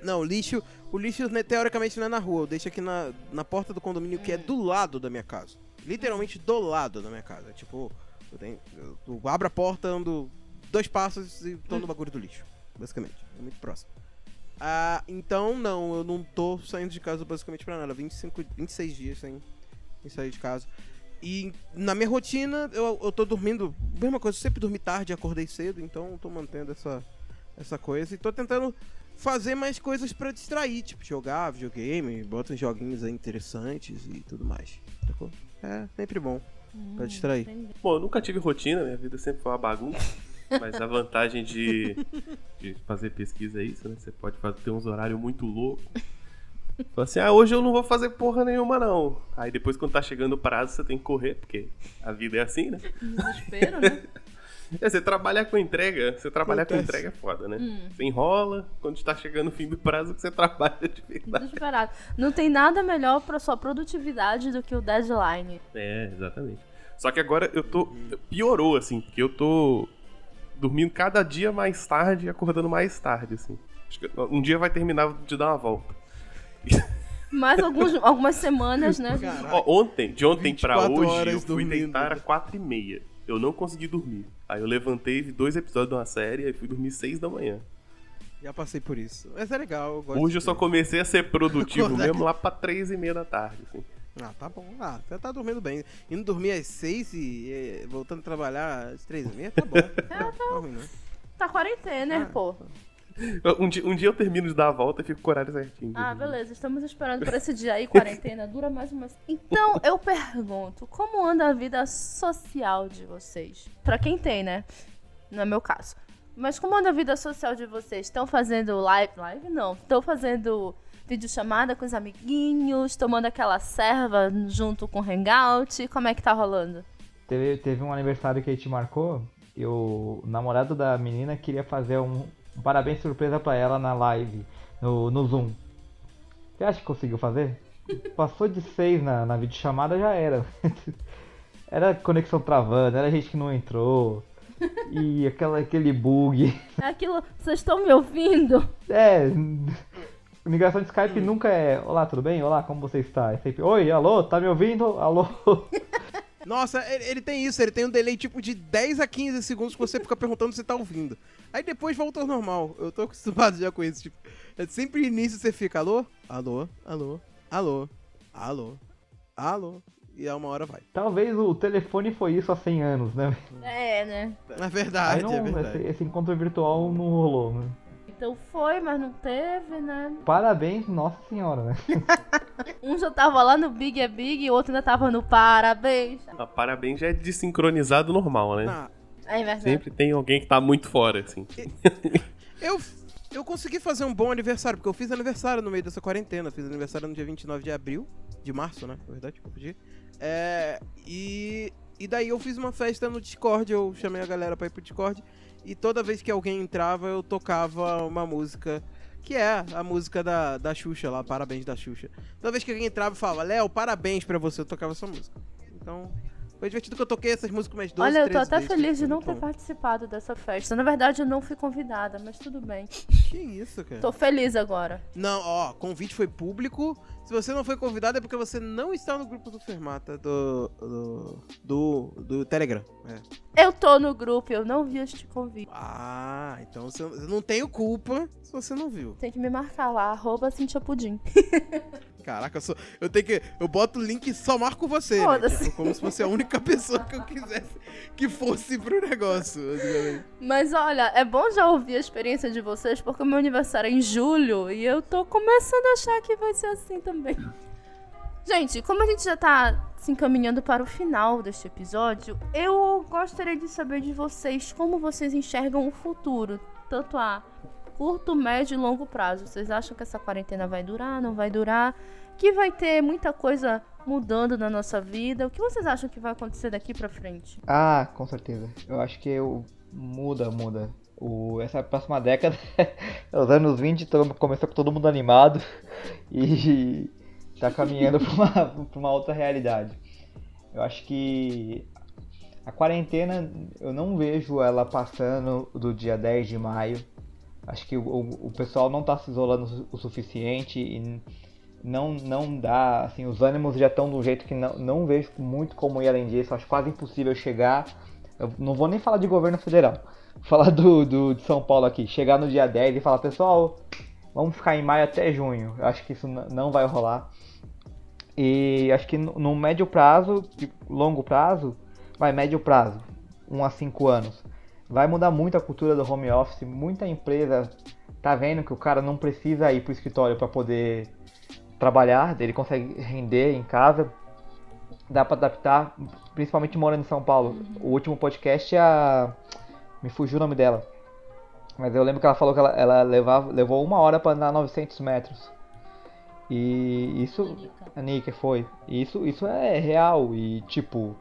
Não, lixo, o lixo né, teoricamente não é na rua, eu deixo aqui na, na porta do condomínio que é do lado da minha casa. Literalmente do lado da minha casa. Tipo, eu, tenho, eu abro a porta, ando dois passos e tô no bagulho do lixo. Basicamente. É muito próximo. Ah, então não, eu não tô saindo de casa basicamente pra nada. 25, 26 dias sem, sem sair de casa. E na minha rotina, eu, eu tô dormindo. Mesma coisa, eu sempre dormi tarde e acordei cedo, então eu tô mantendo essa, essa coisa. E tô tentando fazer mais coisas pra distrair, tipo jogar videogame, bota uns joguinhos aí interessantes e tudo mais. Sacou? É sempre bom pra distrair. Bom, eu nunca tive rotina, minha vida sempre foi uma bagunça. Mas a vantagem de, de fazer pesquisa é isso, né? Você pode fazer, ter uns horários muito loucos. Fala assim, ah, hoje eu não vou fazer porra nenhuma, não. Aí depois, quando tá chegando o prazo, você tem que correr, porque a vida é assim, né? Desespero, né? É, você trabalhar com entrega, você trabalhar com Acontece. entrega é foda, né? Hum. Você enrola, quando tá chegando o fim do prazo, que você trabalha de verdade. Desesperado. Não tem nada melhor pra sua produtividade do que o deadline. É, exatamente. Só que agora eu tô. Piorou, assim, porque eu tô dormindo cada dia mais tarde e acordando mais tarde, assim. Acho que um dia vai terminar de dar uma volta. Mais alguns, algumas semanas, né? Ó, ontem, de ontem pra 24 hoje, horas eu fui dormindo. deitar às quatro e meia. Eu não consegui dormir. Aí eu levantei, vi dois episódios de uma série e fui dormir seis da manhã. Já passei por isso. Mas é legal, eu gosto Hoje eu só comecei a ser produtivo Acordar. mesmo lá pra três e meia da tarde, assim. Ah, tá bom. Ah, você tá dormindo bem. Indo dormir às seis e eh, voltando a trabalhar às três e meia, tá bom. Não tá ruim, não. Tá quarentena, né, Ah. pô? Um dia, um dia eu termino de dar a volta e fico com o horário certinho. Ah, beleza. Estamos esperando por esse dia aí, quarentena. Dura mais uma... Então, eu pergunto, como anda a vida social de vocês? Pra quem tem, né? Não é meu caso. Mas como anda a vida social de vocês? Estão fazendo live? Live não. Estão fazendo videochamada com os amiguinhos? Tomando aquela serva junto com o Hangout? Como é que tá rolando? Teve, teve um aniversário que a gente marcou e o namorado da menina queria fazer um, um parabéns surpresa pra ela na live, no, no Zoom. Você acha que conseguiu fazer? Passou de seis na, na videochamada, já era. Era conexão travando, era gente que não entrou. E aquela, aquele bug. É aquilo... Vocês estão me ouvindo? É. Ligação de Skype nunca é Olá, tudo bem? Olá, como você está? É sempre Oi, alô, tá me ouvindo? Alô? Nossa, ele, ele tem isso, ele tem um delay tipo de 10 a 15 segundos que você fica perguntando se tá ouvindo. Aí depois volta ao normal. Eu tô acostumado já com isso. Tipo, é sempre no início você fica, alô? Alô? Alô? Alô? Alô? Alô? E a uma hora vai. Talvez o telefone foi isso há 100 anos, né? É, né? É Aí verdade, não, é verdade. esse, esse encontro virtual não rolou, né? Então foi, mas não teve, né? Parabéns, nossa senhora, né? Um já tava lá no Big é Big e o outro ainda tava no Parabéns. Ah, parabéns já é desincronizado normal, né? Ah, É verdade. Sempre tem alguém que tá muito fora, assim. eu, eu consegui fazer um bom aniversário, porque eu fiz aniversário no meio dessa quarentena. Fiz aniversário no dia 29 de abril, de março, né? Na verdade, eu pedi. É, e, e daí eu fiz uma festa no Discord, eu chamei a galera pra ir pro Discord. E toda vez que alguém entrava, eu tocava uma música, que é a música da, da Xuxa lá, Parabéns da Xuxa. Toda vez que alguém entrava, eu falava, Léo, parabéns pra você, eu tocava essa música. Então, Foi divertido que eu toquei essas músicas mais 12, Olha, eu tô 13 até vezes, feliz de não ter bom. participado dessa festa. Na verdade, eu não fui convidada, mas tudo bem. Que isso, cara? Tô feliz agora. Não, ó, convite foi público. Se você não foi convidado é porque você não está no grupo do Fermata do. do. do, do Telegram. É. Eu tô no grupo, eu não vi este convite. Ah, então você eu não tenho culpa se você não viu. Tem que me marcar lá, arroba Cintia Pudim. Caraca, eu, sou, eu tenho que. Eu boto o link e só marco você. Né? Foda-se. Tipo, como se fosse a única pessoa que eu quisesse que fosse pro negócio. Mas olha, é bom já ouvir a experiência de vocês, porque o meu aniversário é em julho e eu tô começando a achar que vai ser assim também. Gente, como a gente já tá se encaminhando para o final deste episódio, eu gostaria de saber de vocês como vocês enxergam o futuro, tanto a curto, médio e longo prazo. Vocês acham que essa quarentena vai durar, não vai durar? Que vai ter muita coisa mudando na nossa vida? O que vocês acham que vai acontecer daqui pra frente? Ah, com certeza. Eu acho que eu... muda, muda. O... Essa próxima década, os anos 20, todo... começou com todo mundo animado e tá caminhando pra uma, pra uma outra realidade. Eu acho que a quarentena, eu não vejo ela passando do dia 10 de maio. Acho que o, o pessoal não tá se isolando o suficiente e não, não dá, assim, os ânimos já estão de um jeito que não, não vejo muito como ir além disso. Acho quase impossível chegar. Eu não vou nem falar de governo federal. Vou falar do, do, de São Paulo aqui. Chegar no dia 10 e falar, pessoal, vamos ficar em maio até junho. Eu acho que isso não vai rolar. E acho que no, médio prazo, e longo prazo, vai médio prazo, 1 a 5 anos. Vai mudar muito a cultura do home office. Muita empresa tá vendo que o cara não precisa ir pro escritório para poder trabalhar, ele consegue render em casa. Dá para adaptar, principalmente morando em São Paulo. O último podcast a me fugiu o nome dela. Mas eu lembro que ela falou que ela, ela levava, levou uma hora para andar 900 metros. E isso. A Nika foi. Isso, isso é real. E tipo.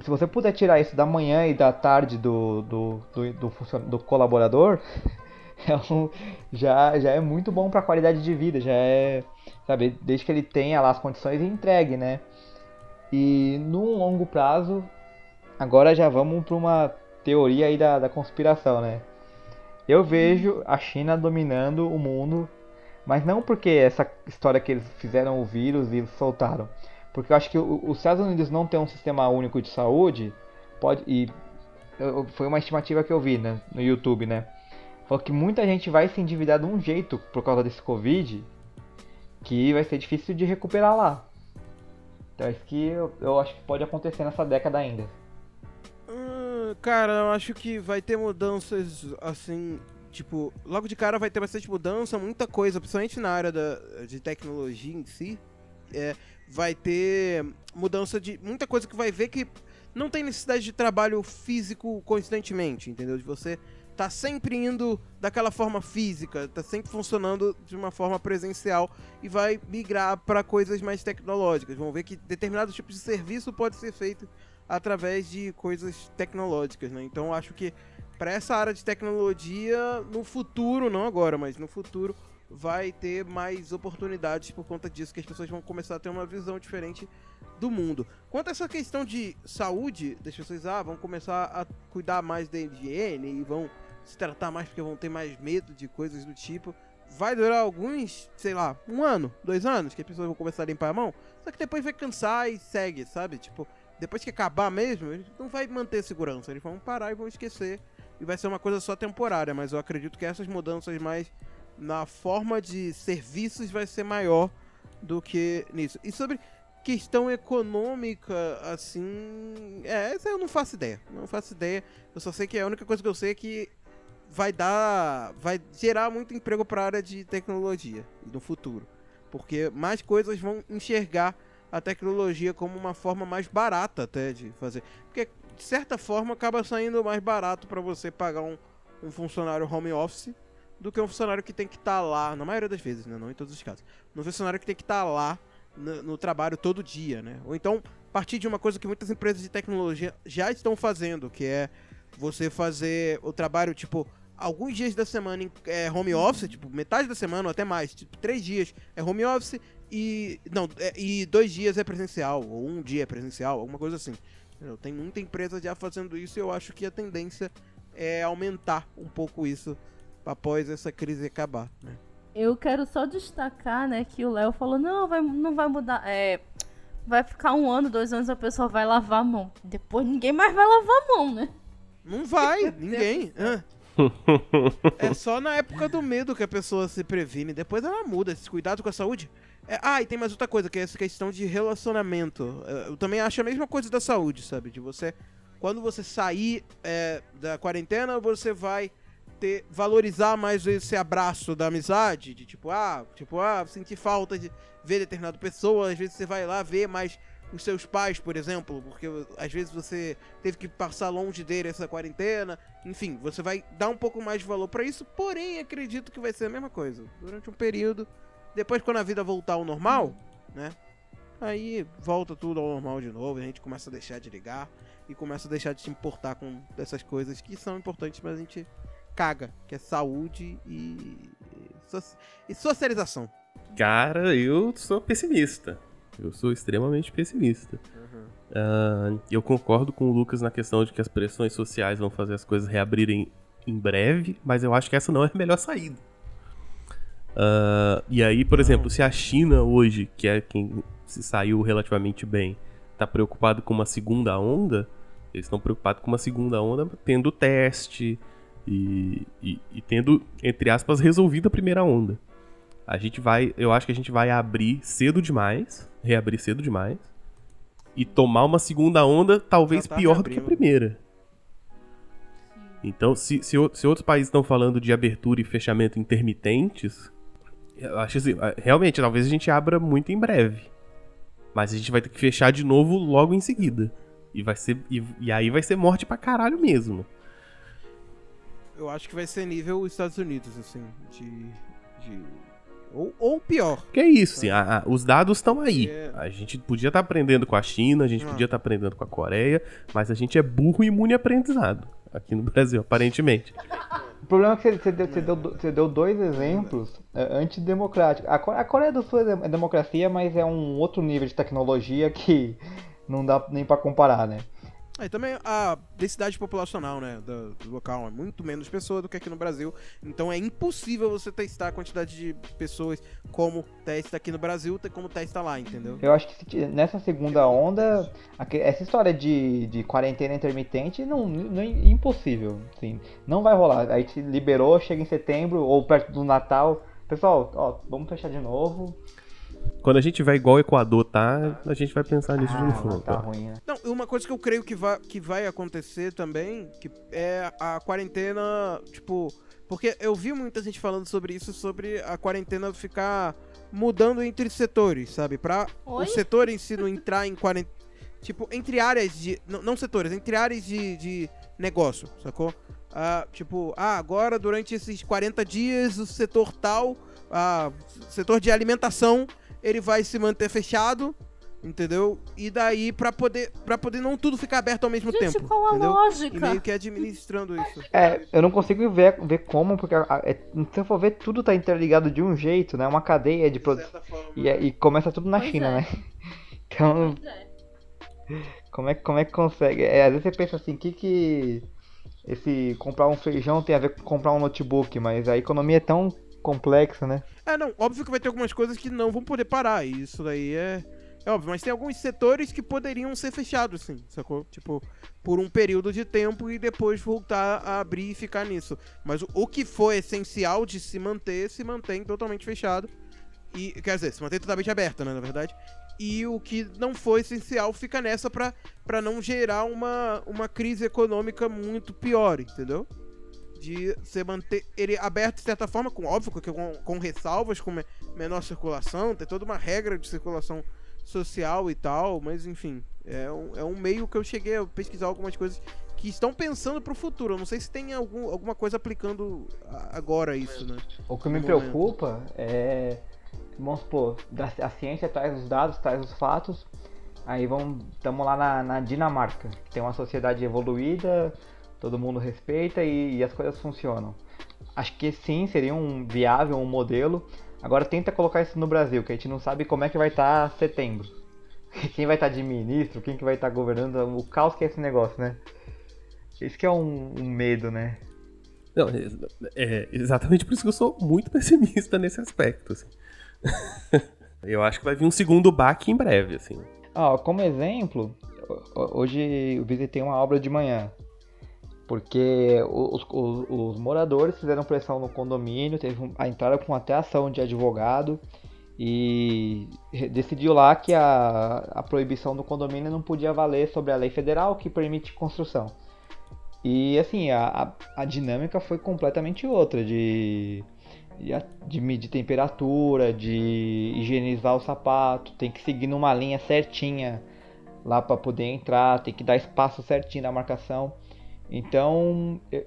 Se você puder tirar isso da manhã e da tarde do, do, do, do, do colaborador, é um- já, já é muito bom para a qualidade de vida. Já é. Sabe, desde que ele tenha lá as condições e entregue, né? E num longo prazo, agora já vamos para uma teoria aí da, da conspiração, né? Eu vejo a China dominando o mundo, mas não porque essa história que eles fizeram o vírus e soltaram. Porque eu acho que os Estados Unidos não tem um sistema único de saúde, pode e foi uma estimativa que eu vi né, no YouTube, né? Falou que muita gente vai se endividar de um jeito por causa desse Covid que vai ser difícil de recuperar lá. Então isso que eu, eu acho que pode acontecer nessa década ainda. Hum, cara, eu acho que vai ter mudanças assim. Tipo, logo de cara vai ter bastante mudança, muita coisa, principalmente na área da, de tecnologia em si. É, vai ter mudança de muita coisa que vai ver que não tem necessidade de trabalho físico constantemente, entendeu? De você tá sempre indo daquela forma física, tá sempre funcionando de uma forma presencial e vai migrar para coisas mais tecnológicas. Vão ver que determinados tipos de serviço pode ser feito através de coisas tecnológicas, né? Então acho que para essa área de tecnologia, no futuro, não agora, mas no futuro, vai ter mais oportunidades por conta disso, que as pessoas vão começar a ter uma visão diferente do mundo. Quanto a essa questão de saúde, das pessoas ah, vão começar a cuidar mais da higiene e vão se tratar mais porque vão ter mais medo de coisas do tipo. Vai durar alguns, sei lá, um ano, dois anos, que as pessoas vão começar a limpar a mão. Só que depois vai cansar e segue, sabe? Tipo, depois que acabar mesmo, não vai manter segurança. Eles vão parar e vão esquecer. E vai ser uma coisa só temporária. Mas eu acredito que essas mudanças mais na forma de serviços vai ser maior do que nisso. E sobre questão econômica, assim. É, essa eu não faço ideia. Não faço ideia. Eu só sei que a única coisa que eu sei é que vai dar. Vai gerar muito emprego para a área de tecnologia no futuro. Porque mais coisas vão enxergar a tecnologia como uma forma mais barata até de fazer. Porque, de certa forma, acaba saindo mais barato para você pagar um, um funcionário home office do que um funcionário que tem que estar lá, na maioria das vezes, né? Não em todos os casos. Um funcionário que tem que estar lá no, no trabalho todo dia, né? Ou então partir de uma coisa que muitas empresas de tecnologia já estão fazendo, que é você fazer o trabalho, tipo, alguns dias da semana em é, home office, tipo, metade da semana ou até mais, tipo, três dias é home office e. Não, é, e dois dias é presencial, ou um dia é presencial, alguma coisa assim. Tem muita empresa já fazendo isso e eu acho que a tendência é aumentar um pouco isso após essa crise acabar, né? Eu quero só destacar, né, que o Léo falou, não, vai, não vai mudar. É, vai ficar um ano, dois anos, a pessoa vai lavar a mão. Depois ninguém mais vai lavar a mão, né? Não vai, ninguém. Ah. É só na época do medo que a pessoa se previne. Depois ela muda. Esse cuidado com a saúde. É, ah, e tem mais outra coisa, que é essa questão de relacionamento. É, Eu também acho a mesma coisa da saúde, sabe? De você. Quando você sair é, da quarentena, você vai ter. valorizar mais esse abraço da amizade. De tipo, ah, tipo, ah, sentir falta de ver determinada pessoa. Às vezes você vai lá ver mais os seus pais, por exemplo, porque às vezes você teve que passar longe dele essa quarentena. Enfim, você vai dar um pouco mais de valor pra isso, porém acredito que vai ser a mesma coisa. Durante um período, depois quando a vida voltar ao normal, né? Aí volta tudo ao normal de novo, a gente começa a deixar de ligar e começa a deixar de se importar com essas coisas que são importantes, mas a gente caga, que é saúde e, e socialização. Cara, eu sou pessimista. Eu sou extremamente pessimista. Ah, eu concordo com o Lucas na questão de que as pressões sociais vão fazer as coisas reabrirem em breve, mas eu acho que essa não é a melhor saída. Ah, e aí, por exemplo, se a China hoje, que é quem se saiu relativamente bem, tá preocupado com uma segunda onda, eles estão preocupados com uma segunda onda tendo teste e, e- e tendo, entre aspas, resolvido a primeira onda. A gente vai, eu acho que a gente vai abrir cedo demais, reabrir cedo demais, e tomar uma segunda onda talvez tá pior do que a primeira. Então, se, se, o- se outros países estão falando de abertura e fechamento intermitentes, eu acho assim, realmente, talvez a gente abra muito em breve. Mas a gente vai ter que fechar de novo logo em seguida. E vai ser. E, e aí vai ser morte pra caralho mesmo. Eu acho que vai ser nível Estados Unidos, assim, de. de- Ou, ou pior. Que é isso, assim, a- a- os dados estão aí. É. A gente podia estar aprendendo com a China, a gente Ah. podia estar aprendendo com a Coreia, mas a gente é burro e imune a aprendizado. Aqui no Brasil, aparentemente. O problema é que você, você deu, você deu você deu dois exemplos é, antidemocráticos. A, Co- a Coreia do Sul é é democracia, mas é um outro nível de tecnologia que não dá nem pra comparar, né? Aí também a densidade populacional, né, do, do local é muito menos pessoas do que aqui no Brasil. Então é impossível você testar a quantidade de pessoas como testa aqui no Brasil, como testa lá, entendeu? Eu acho que nessa segunda onda, essa história de, de quarentena intermitente não, não é impossível. Assim, não vai rolar. Aí te liberou, chega em setembro ou perto do Natal. Pessoal, ó, vamos fechar de novo. Quando a gente tiver igual o Equador tá, a gente vai pensar nisso de Ah, novo. tá ruim, né? Não, uma coisa que eu creio que vai, que vai acontecer também, que é a quarentena, tipo, porque eu vi muita gente falando sobre isso, sobre a quarentena ficar mudando entre setores, sabe? Pra Oi? o setor em si não entrar em quarentena, tipo, entre áreas de, não, não setores, entre áreas de, de negócio, sacou? Ah, tipo, ah, agora durante esses 40 dias o setor tal, ah, setor de alimentação, ele vai se manter fechado, entendeu? E daí pra poder para poder não tudo ficar aberto ao mesmo Gente, tempo, qual a entendeu? E lógica? meio que administrando isso. É, eu não consigo ver, ver como, porque a- é- se eu for ver, tudo tá interligado de um jeito, né? Uma cadeia de produção. E, é- e começa tudo na Pois China, é. né? Então, como é, que- como é que consegue? É, às vezes você pensa assim, o que que esse comprar um feijão tem a ver com comprar um notebook, mas a economia é tão complexa, né? É, não, óbvio que vai ter algumas coisas que não vão poder parar, isso daí é, é óbvio, mas tem alguns setores que poderiam ser fechados, sim, sacou? Tipo, por um período de tempo e depois voltar a abrir e ficar nisso. Mas o, o que for essencial de se manter, se mantém totalmente fechado. E, quer dizer, se mantém totalmente aberto, né, na verdade. E o que não for essencial fica nessa pra, pra não gerar uma, uma crise econômica muito pior, entendeu? De você manter ele aberto de certa forma, com óbvio que com, com ressalvas, com me- menor circulação, tem toda uma regra de circulação social e tal, mas enfim, é um, é um meio que eu cheguei a pesquisar algumas coisas que estão pensando pro futuro. Eu não sei se tem algum, alguma coisa aplicando agora isso, né? O que me momento. preocupa é, vamos supor, a ciência traz os dados, traz os fatos, aí vamos, estamos lá na, na Dinamarca, que tem uma sociedade evoluída, todo mundo respeita e, e as coisas funcionam. Acho que sim, seria um viável, um modelo, Agora tenta colocar isso no Brasil, que a gente não sabe como é que vai estar tá setembro. Quem vai estar tá de ministro, quem que vai estar tá governando, o caos que é esse negócio, né? Esse que é um, um medo, né? Não, é, é, exatamente por isso que eu sou muito pessimista nesse aspecto. Assim. eu acho que vai vir um segundo baque em breve, assim. Ah, como exemplo, hoje eu visitei uma obra de manhã. Porque os, os, os moradores fizeram pressão no condomínio, teve um, a entrada com até ação de advogado e decidiu lá que a, a proibição do condomínio não podia valer sobre a lei federal que permite construção. E assim, a, a, a dinâmica foi completamente outra, de, de, de, medir temperatura, de higienizar o sapato, tem que seguir numa linha certinha lá para poder entrar, tem que dar espaço certinho na marcação. Então, eu,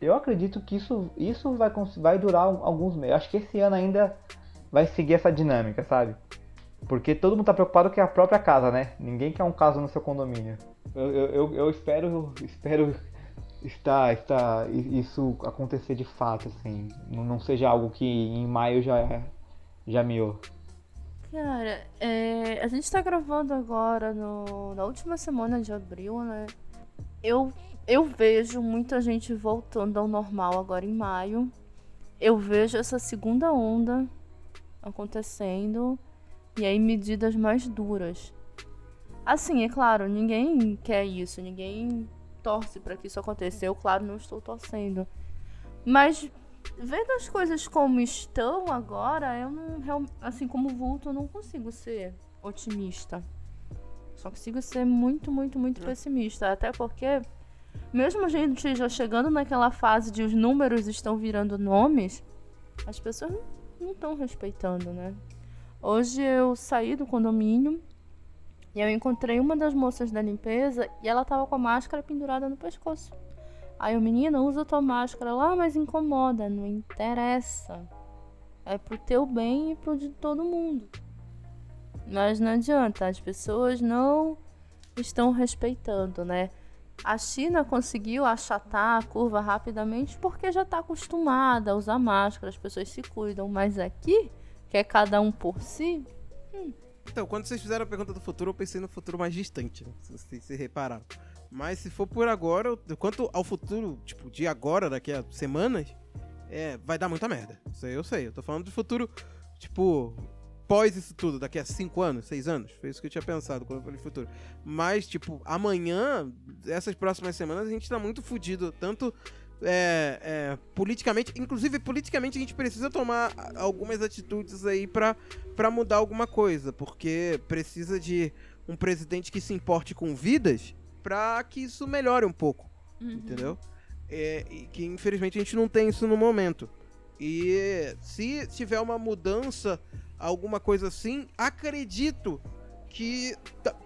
eu acredito que isso, isso vai, vai durar alguns meses. Acho que esse ano ainda vai seguir essa dinâmica, sabe? Porque todo mundo tá preocupado com a própria casa, né? Ninguém quer um caso no seu condomínio. Eu, eu, eu espero, espero está, está isso acontecer de fato, assim. Não, não seja algo que em maio já, já miou. Cara, é, a gente tá gravando agora no, na última semana de abril, né? Eu, eu vejo muita gente voltando ao normal agora em maio. Eu vejo essa segunda onda acontecendo e aí medidas mais duras. Assim, é claro, ninguém quer isso, ninguém torce para que isso aconteça. Eu, claro, não estou torcendo. Mas vendo as coisas como estão agora, eu não, assim como vulto, eu não consigo ser otimista. Só consigo ser muito, muito, muito pessimista. Até porque, mesmo a gente já chegando naquela fase de os números estão virando nomes, as pessoas não estão respeitando, né? Hoje eu saí do condomínio e eu encontrei uma das moças da limpeza e ela tava com a máscara pendurada no pescoço. Aí o menino usa tua máscara lá, mas incomoda, não interessa. É pro teu bem e pro de todo mundo. Mas não adianta, as pessoas não estão respeitando, né? A China conseguiu achatar a curva rapidamente porque já está acostumada a usar máscara, as pessoas se cuidam. Mas aqui, que é cada um por si, hum, então, quando vocês fizeram a pergunta do futuro, eu pensei no futuro mais distante, né? se vocês se repararam. Mas se for por agora, quanto ao futuro, tipo, de agora, daqui a semanas, é, vai dar muita merda. Isso aí eu sei. Eu tô falando de futuro, tipo, pós isso tudo, daqui a 5 anos, 6 anos. Foi isso que eu tinha pensado quando eu falei futuro. Mas, tipo, amanhã, essas próximas semanas, a gente tá muito fudido, tanto é, é, politicamente, inclusive politicamente a gente precisa tomar algumas atitudes aí para mudar alguma coisa, porque precisa de um presidente que se importe com vidas para que isso melhore um pouco, uhum. entendeu? É, e que infelizmente a gente não tem isso no momento. E se tiver uma mudança, alguma coisa assim, acredito que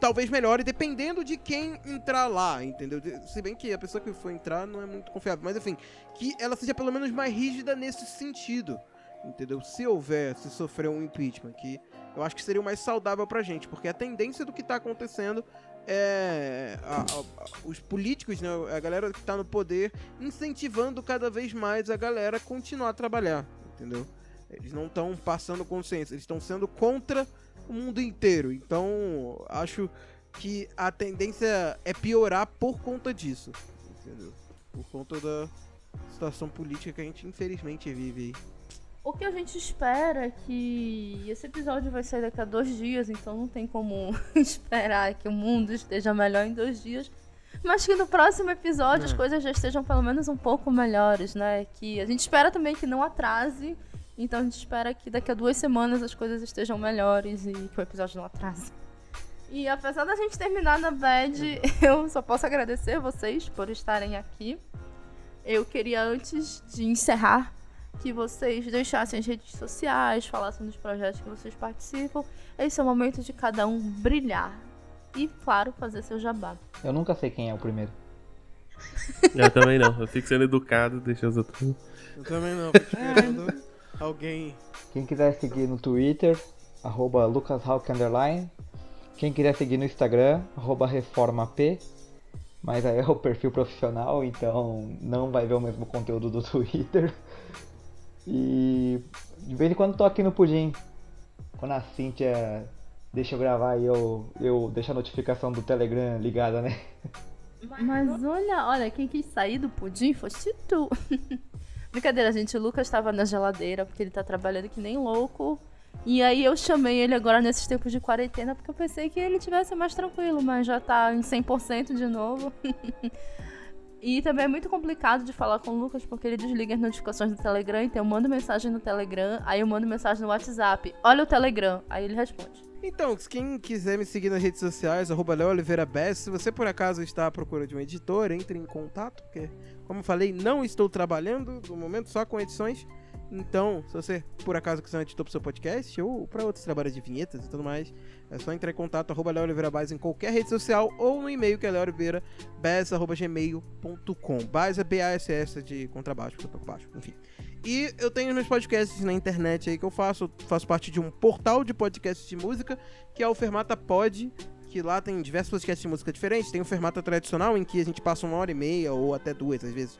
talvez melhore dependendo de quem entrar lá, entendeu? Se bem que a pessoa que for entrar não é muito confiável, mas enfim, que ela seja pelo menos mais rígida nesse sentido, entendeu? Se houver, se sofrer um impeachment, que eu acho que seria o mais saudável pra gente, porque a tendência do que tá acontecendo é a, a, os políticos, né, a galera que tá no poder, incentivando cada vez mais a galera a continuar a trabalhar, entendeu? Eles não estão passando consciência, eles estão sendo contra o mundo inteiro. Então, acho que a tendência é piorar por conta disso. Entendeu? Por conta da situação política que a gente infelizmente vive aí. O que a gente espera é que esse episódio vai sair daqui a dois dias, então não tem como esperar que o mundo esteja melhor em dois dias. Mas que no próximo episódio é. as coisas já estejam pelo menos um pouco melhores, né? Que a gente espera também que não atrase então a gente espera que daqui a duas semanas as coisas estejam melhores e que o episódio não atrase. E apesar da gente terminar na bad, eu só posso agradecer vocês por estarem aqui. Eu queria, antes de encerrar, que vocês deixassem as redes sociais, falassem dos projetos que vocês participam. Esse é o momento de cada um brilhar. E, claro, fazer seu jabá. Eu nunca sei quem é o primeiro. Eu também não. Eu fico sendo educado, deixa os outros. Eu também não, esperando. Alguém. Quem quiser seguir no Twitter, arroba lucashawk underline. Quem quiser seguir no Instagram, arroba reformap. Mas aí é o perfil profissional, então não vai ver o mesmo conteúdo do Twitter. E de vez em quando tô aqui no Pudim. Quando a Cintia deixa eu gravar e eu, eu deixo a notificação do Telegram ligada, né? Mas olha, olha, quem quis sair do pudim foste tu. Brincadeira, gente. O Lucas estava na geladeira porque ele tá trabalhando que nem louco. E aí eu chamei ele agora nesses tempos de quarentena porque eu pensei que ele tivesse mais tranquilo, mas já tá em 100% de novo. e também é muito complicado de falar com o Lucas porque ele desliga as notificações do Telegram, então eu mando mensagem no Telegram, aí eu mando mensagem no WhatsApp. Olha o Telegram, aí ele responde. Então, quem quiser me seguir nas redes sociais, arroba Leo Oliveira Bess, se você por acaso está à procura de um editor, entre em contato, porque, como falei, não estou trabalhando no momento só com edições. Então, se você por acaso quiser editor para o seu podcast ou para outros trabalhos de vinhetas e tudo mais, é só entrar em contato arroba Leo Oliveira Baez em qualquer rede social ou no e-mail que é leoliveirabaz.gmail.com. Baez é B-A-S-S de contrabaixo, baixo, enfim. E eu tenho meus podcasts na internet aí que eu faço. Faço parte de um portal de podcasts de música, que é o Fermata Pod, que lá tem diversos podcasts de música diferentes. Tem o Fermata tradicional, em que a gente passa uma hora e meia ou até duas, às vezes,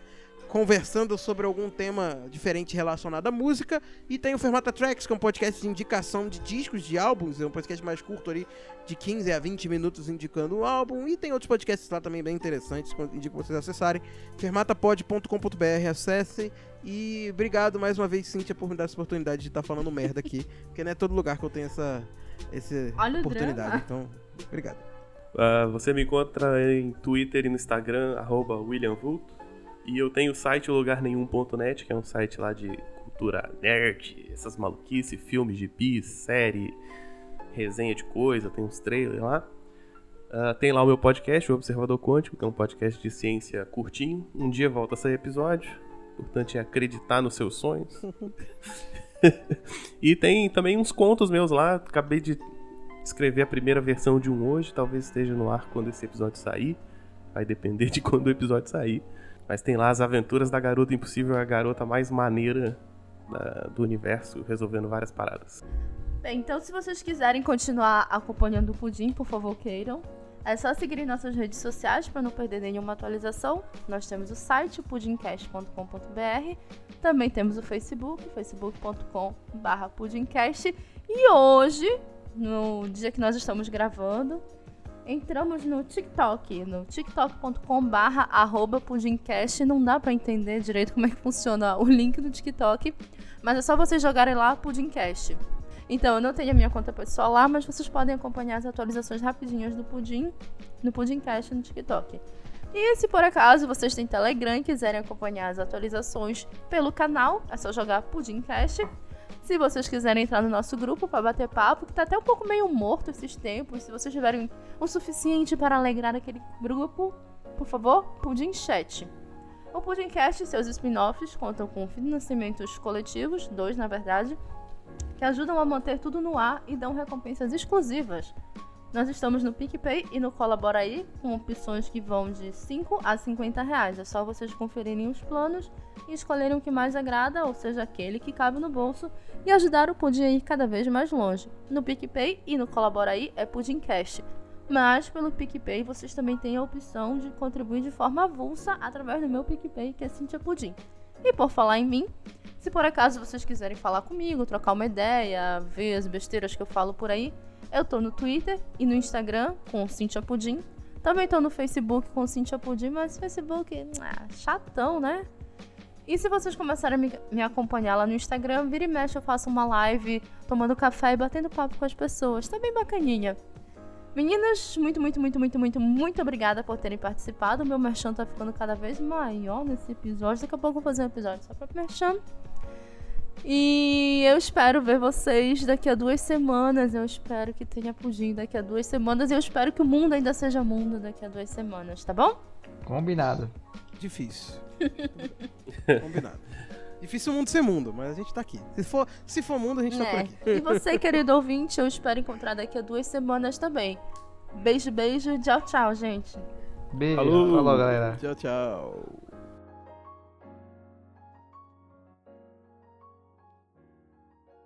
conversando sobre algum tema diferente relacionado à música. E tem o Fermata Tracks, que é um podcast de indicação de discos, de álbuns. É um podcast mais curto ali, de 15 a 20 minutos indicando o álbum. E tem outros podcasts lá também bem interessantes, indico vocês acessarem. fermatapod.com.br, acessem. E obrigado mais uma vez, Cíntia, por me dar essa oportunidade de estar tá falando merda aqui. Porque não é todo lugar que eu tenho essa, essa oportunidade. Então, obrigado. Uh, você me encontra em Twitter e no Instagram, arroba William Vulto. E eu tenho o site lugarnenhum.net, que é um site lá de cultura nerd, essas maluquices, filmes de bis, série, resenha de coisa, tem uns trailers lá. Uh, tem lá o meu podcast, o Observador Quântico, que é um podcast de ciência curtinho. Um dia volta a sair episódio. O importante é acreditar nos seus sonhos. e tem também uns contos meus lá. Acabei de escrever a primeira versão de um hoje. Talvez esteja no ar quando esse episódio sair. Vai depender de quando o episódio sair. Mas tem lá as aventuras da garota impossível, a garota mais maneira da, do universo, resolvendo várias paradas. Bem, então se vocês quiserem continuar acompanhando o Pudim, por favor, queiram. É só seguir nossas redes sociais para não perder nenhuma atualização. Nós temos o site pudimcast.com.br, também temos o Facebook, facebook.com.br pudimcast. E hoje, no dia que nós estamos gravando, entramos no TikTok, no tiktok.com.br arroba pudimcast. Não dá para entender direito como é que funciona o link do TikTok, mas é só vocês jogarem lá Pudimcast. Então, eu não tenho a minha conta pessoal lá, mas vocês podem acompanhar as atualizações rapidinhas do Pudim no Pudimcast no TikTok. E se por acaso vocês têm Telegram e quiserem acompanhar as atualizações pelo canal, é só jogar Pudimcast. Se vocês quiserem entrar no nosso grupo para bater papo, que tá até um pouco meio morto esses tempos, se vocês tiverem o suficiente para alegrar aquele grupo, por favor, Pudim Chat. O Pudimcast e seus spin-offs contam com financiamentos coletivos, dois na verdade, que ajudam a manter tudo no ar e dão recompensas exclusivas. Nós estamos no PicPay e no Colabora aí, com opções que vão de 5 a 50 reais. É só vocês conferirem os planos e escolherem o que mais agrada, ou seja, aquele que cabe no bolso, e ajudar o Pudim a ir cada vez mais longe. No PicPay e no Colabora aí é Pudimcast. Mas pelo PicPay vocês também têm a opção de contribuir de forma avulsa através do meu PicPay, que é Cintia Pudim. E por falar em mim, se por acaso vocês quiserem falar comigo, trocar uma ideia, ver as besteiras que eu falo por aí, eu tô no Twitter e no Instagram com Cintia Pudim. Também tô no Facebook com Cintia Pudim, mas Facebook, ah, chatão, né? E se vocês começarem a me, me, acompanhar lá no Instagram, vira e mexe eu faço uma live tomando café e batendo papo com as pessoas. Tá bem bacaninha. Meninas, muito, muito, muito, muito, muito, muito obrigada por terem participado. O meu merchan tá ficando cada vez maior nesse episódio. Daqui a pouco eu vou fazer um episódio só pra merchan. E eu espero ver vocês daqui a duas semanas. Eu espero que tenha pudim daqui a duas semanas. E eu espero que o mundo ainda seja mundo daqui a duas semanas, tá bom? Combinado. Difícil. Combinado. Difícil o mundo ser mundo, mas a gente tá aqui. Se for, se for mundo, a gente é. tá por é. aqui. E você, querido ouvinte, eu espero encontrar daqui a duas semanas também. Beijo, beijo. Tchau, tchau, gente. Beijo. Falou, Falou galera. Tchau, tchau.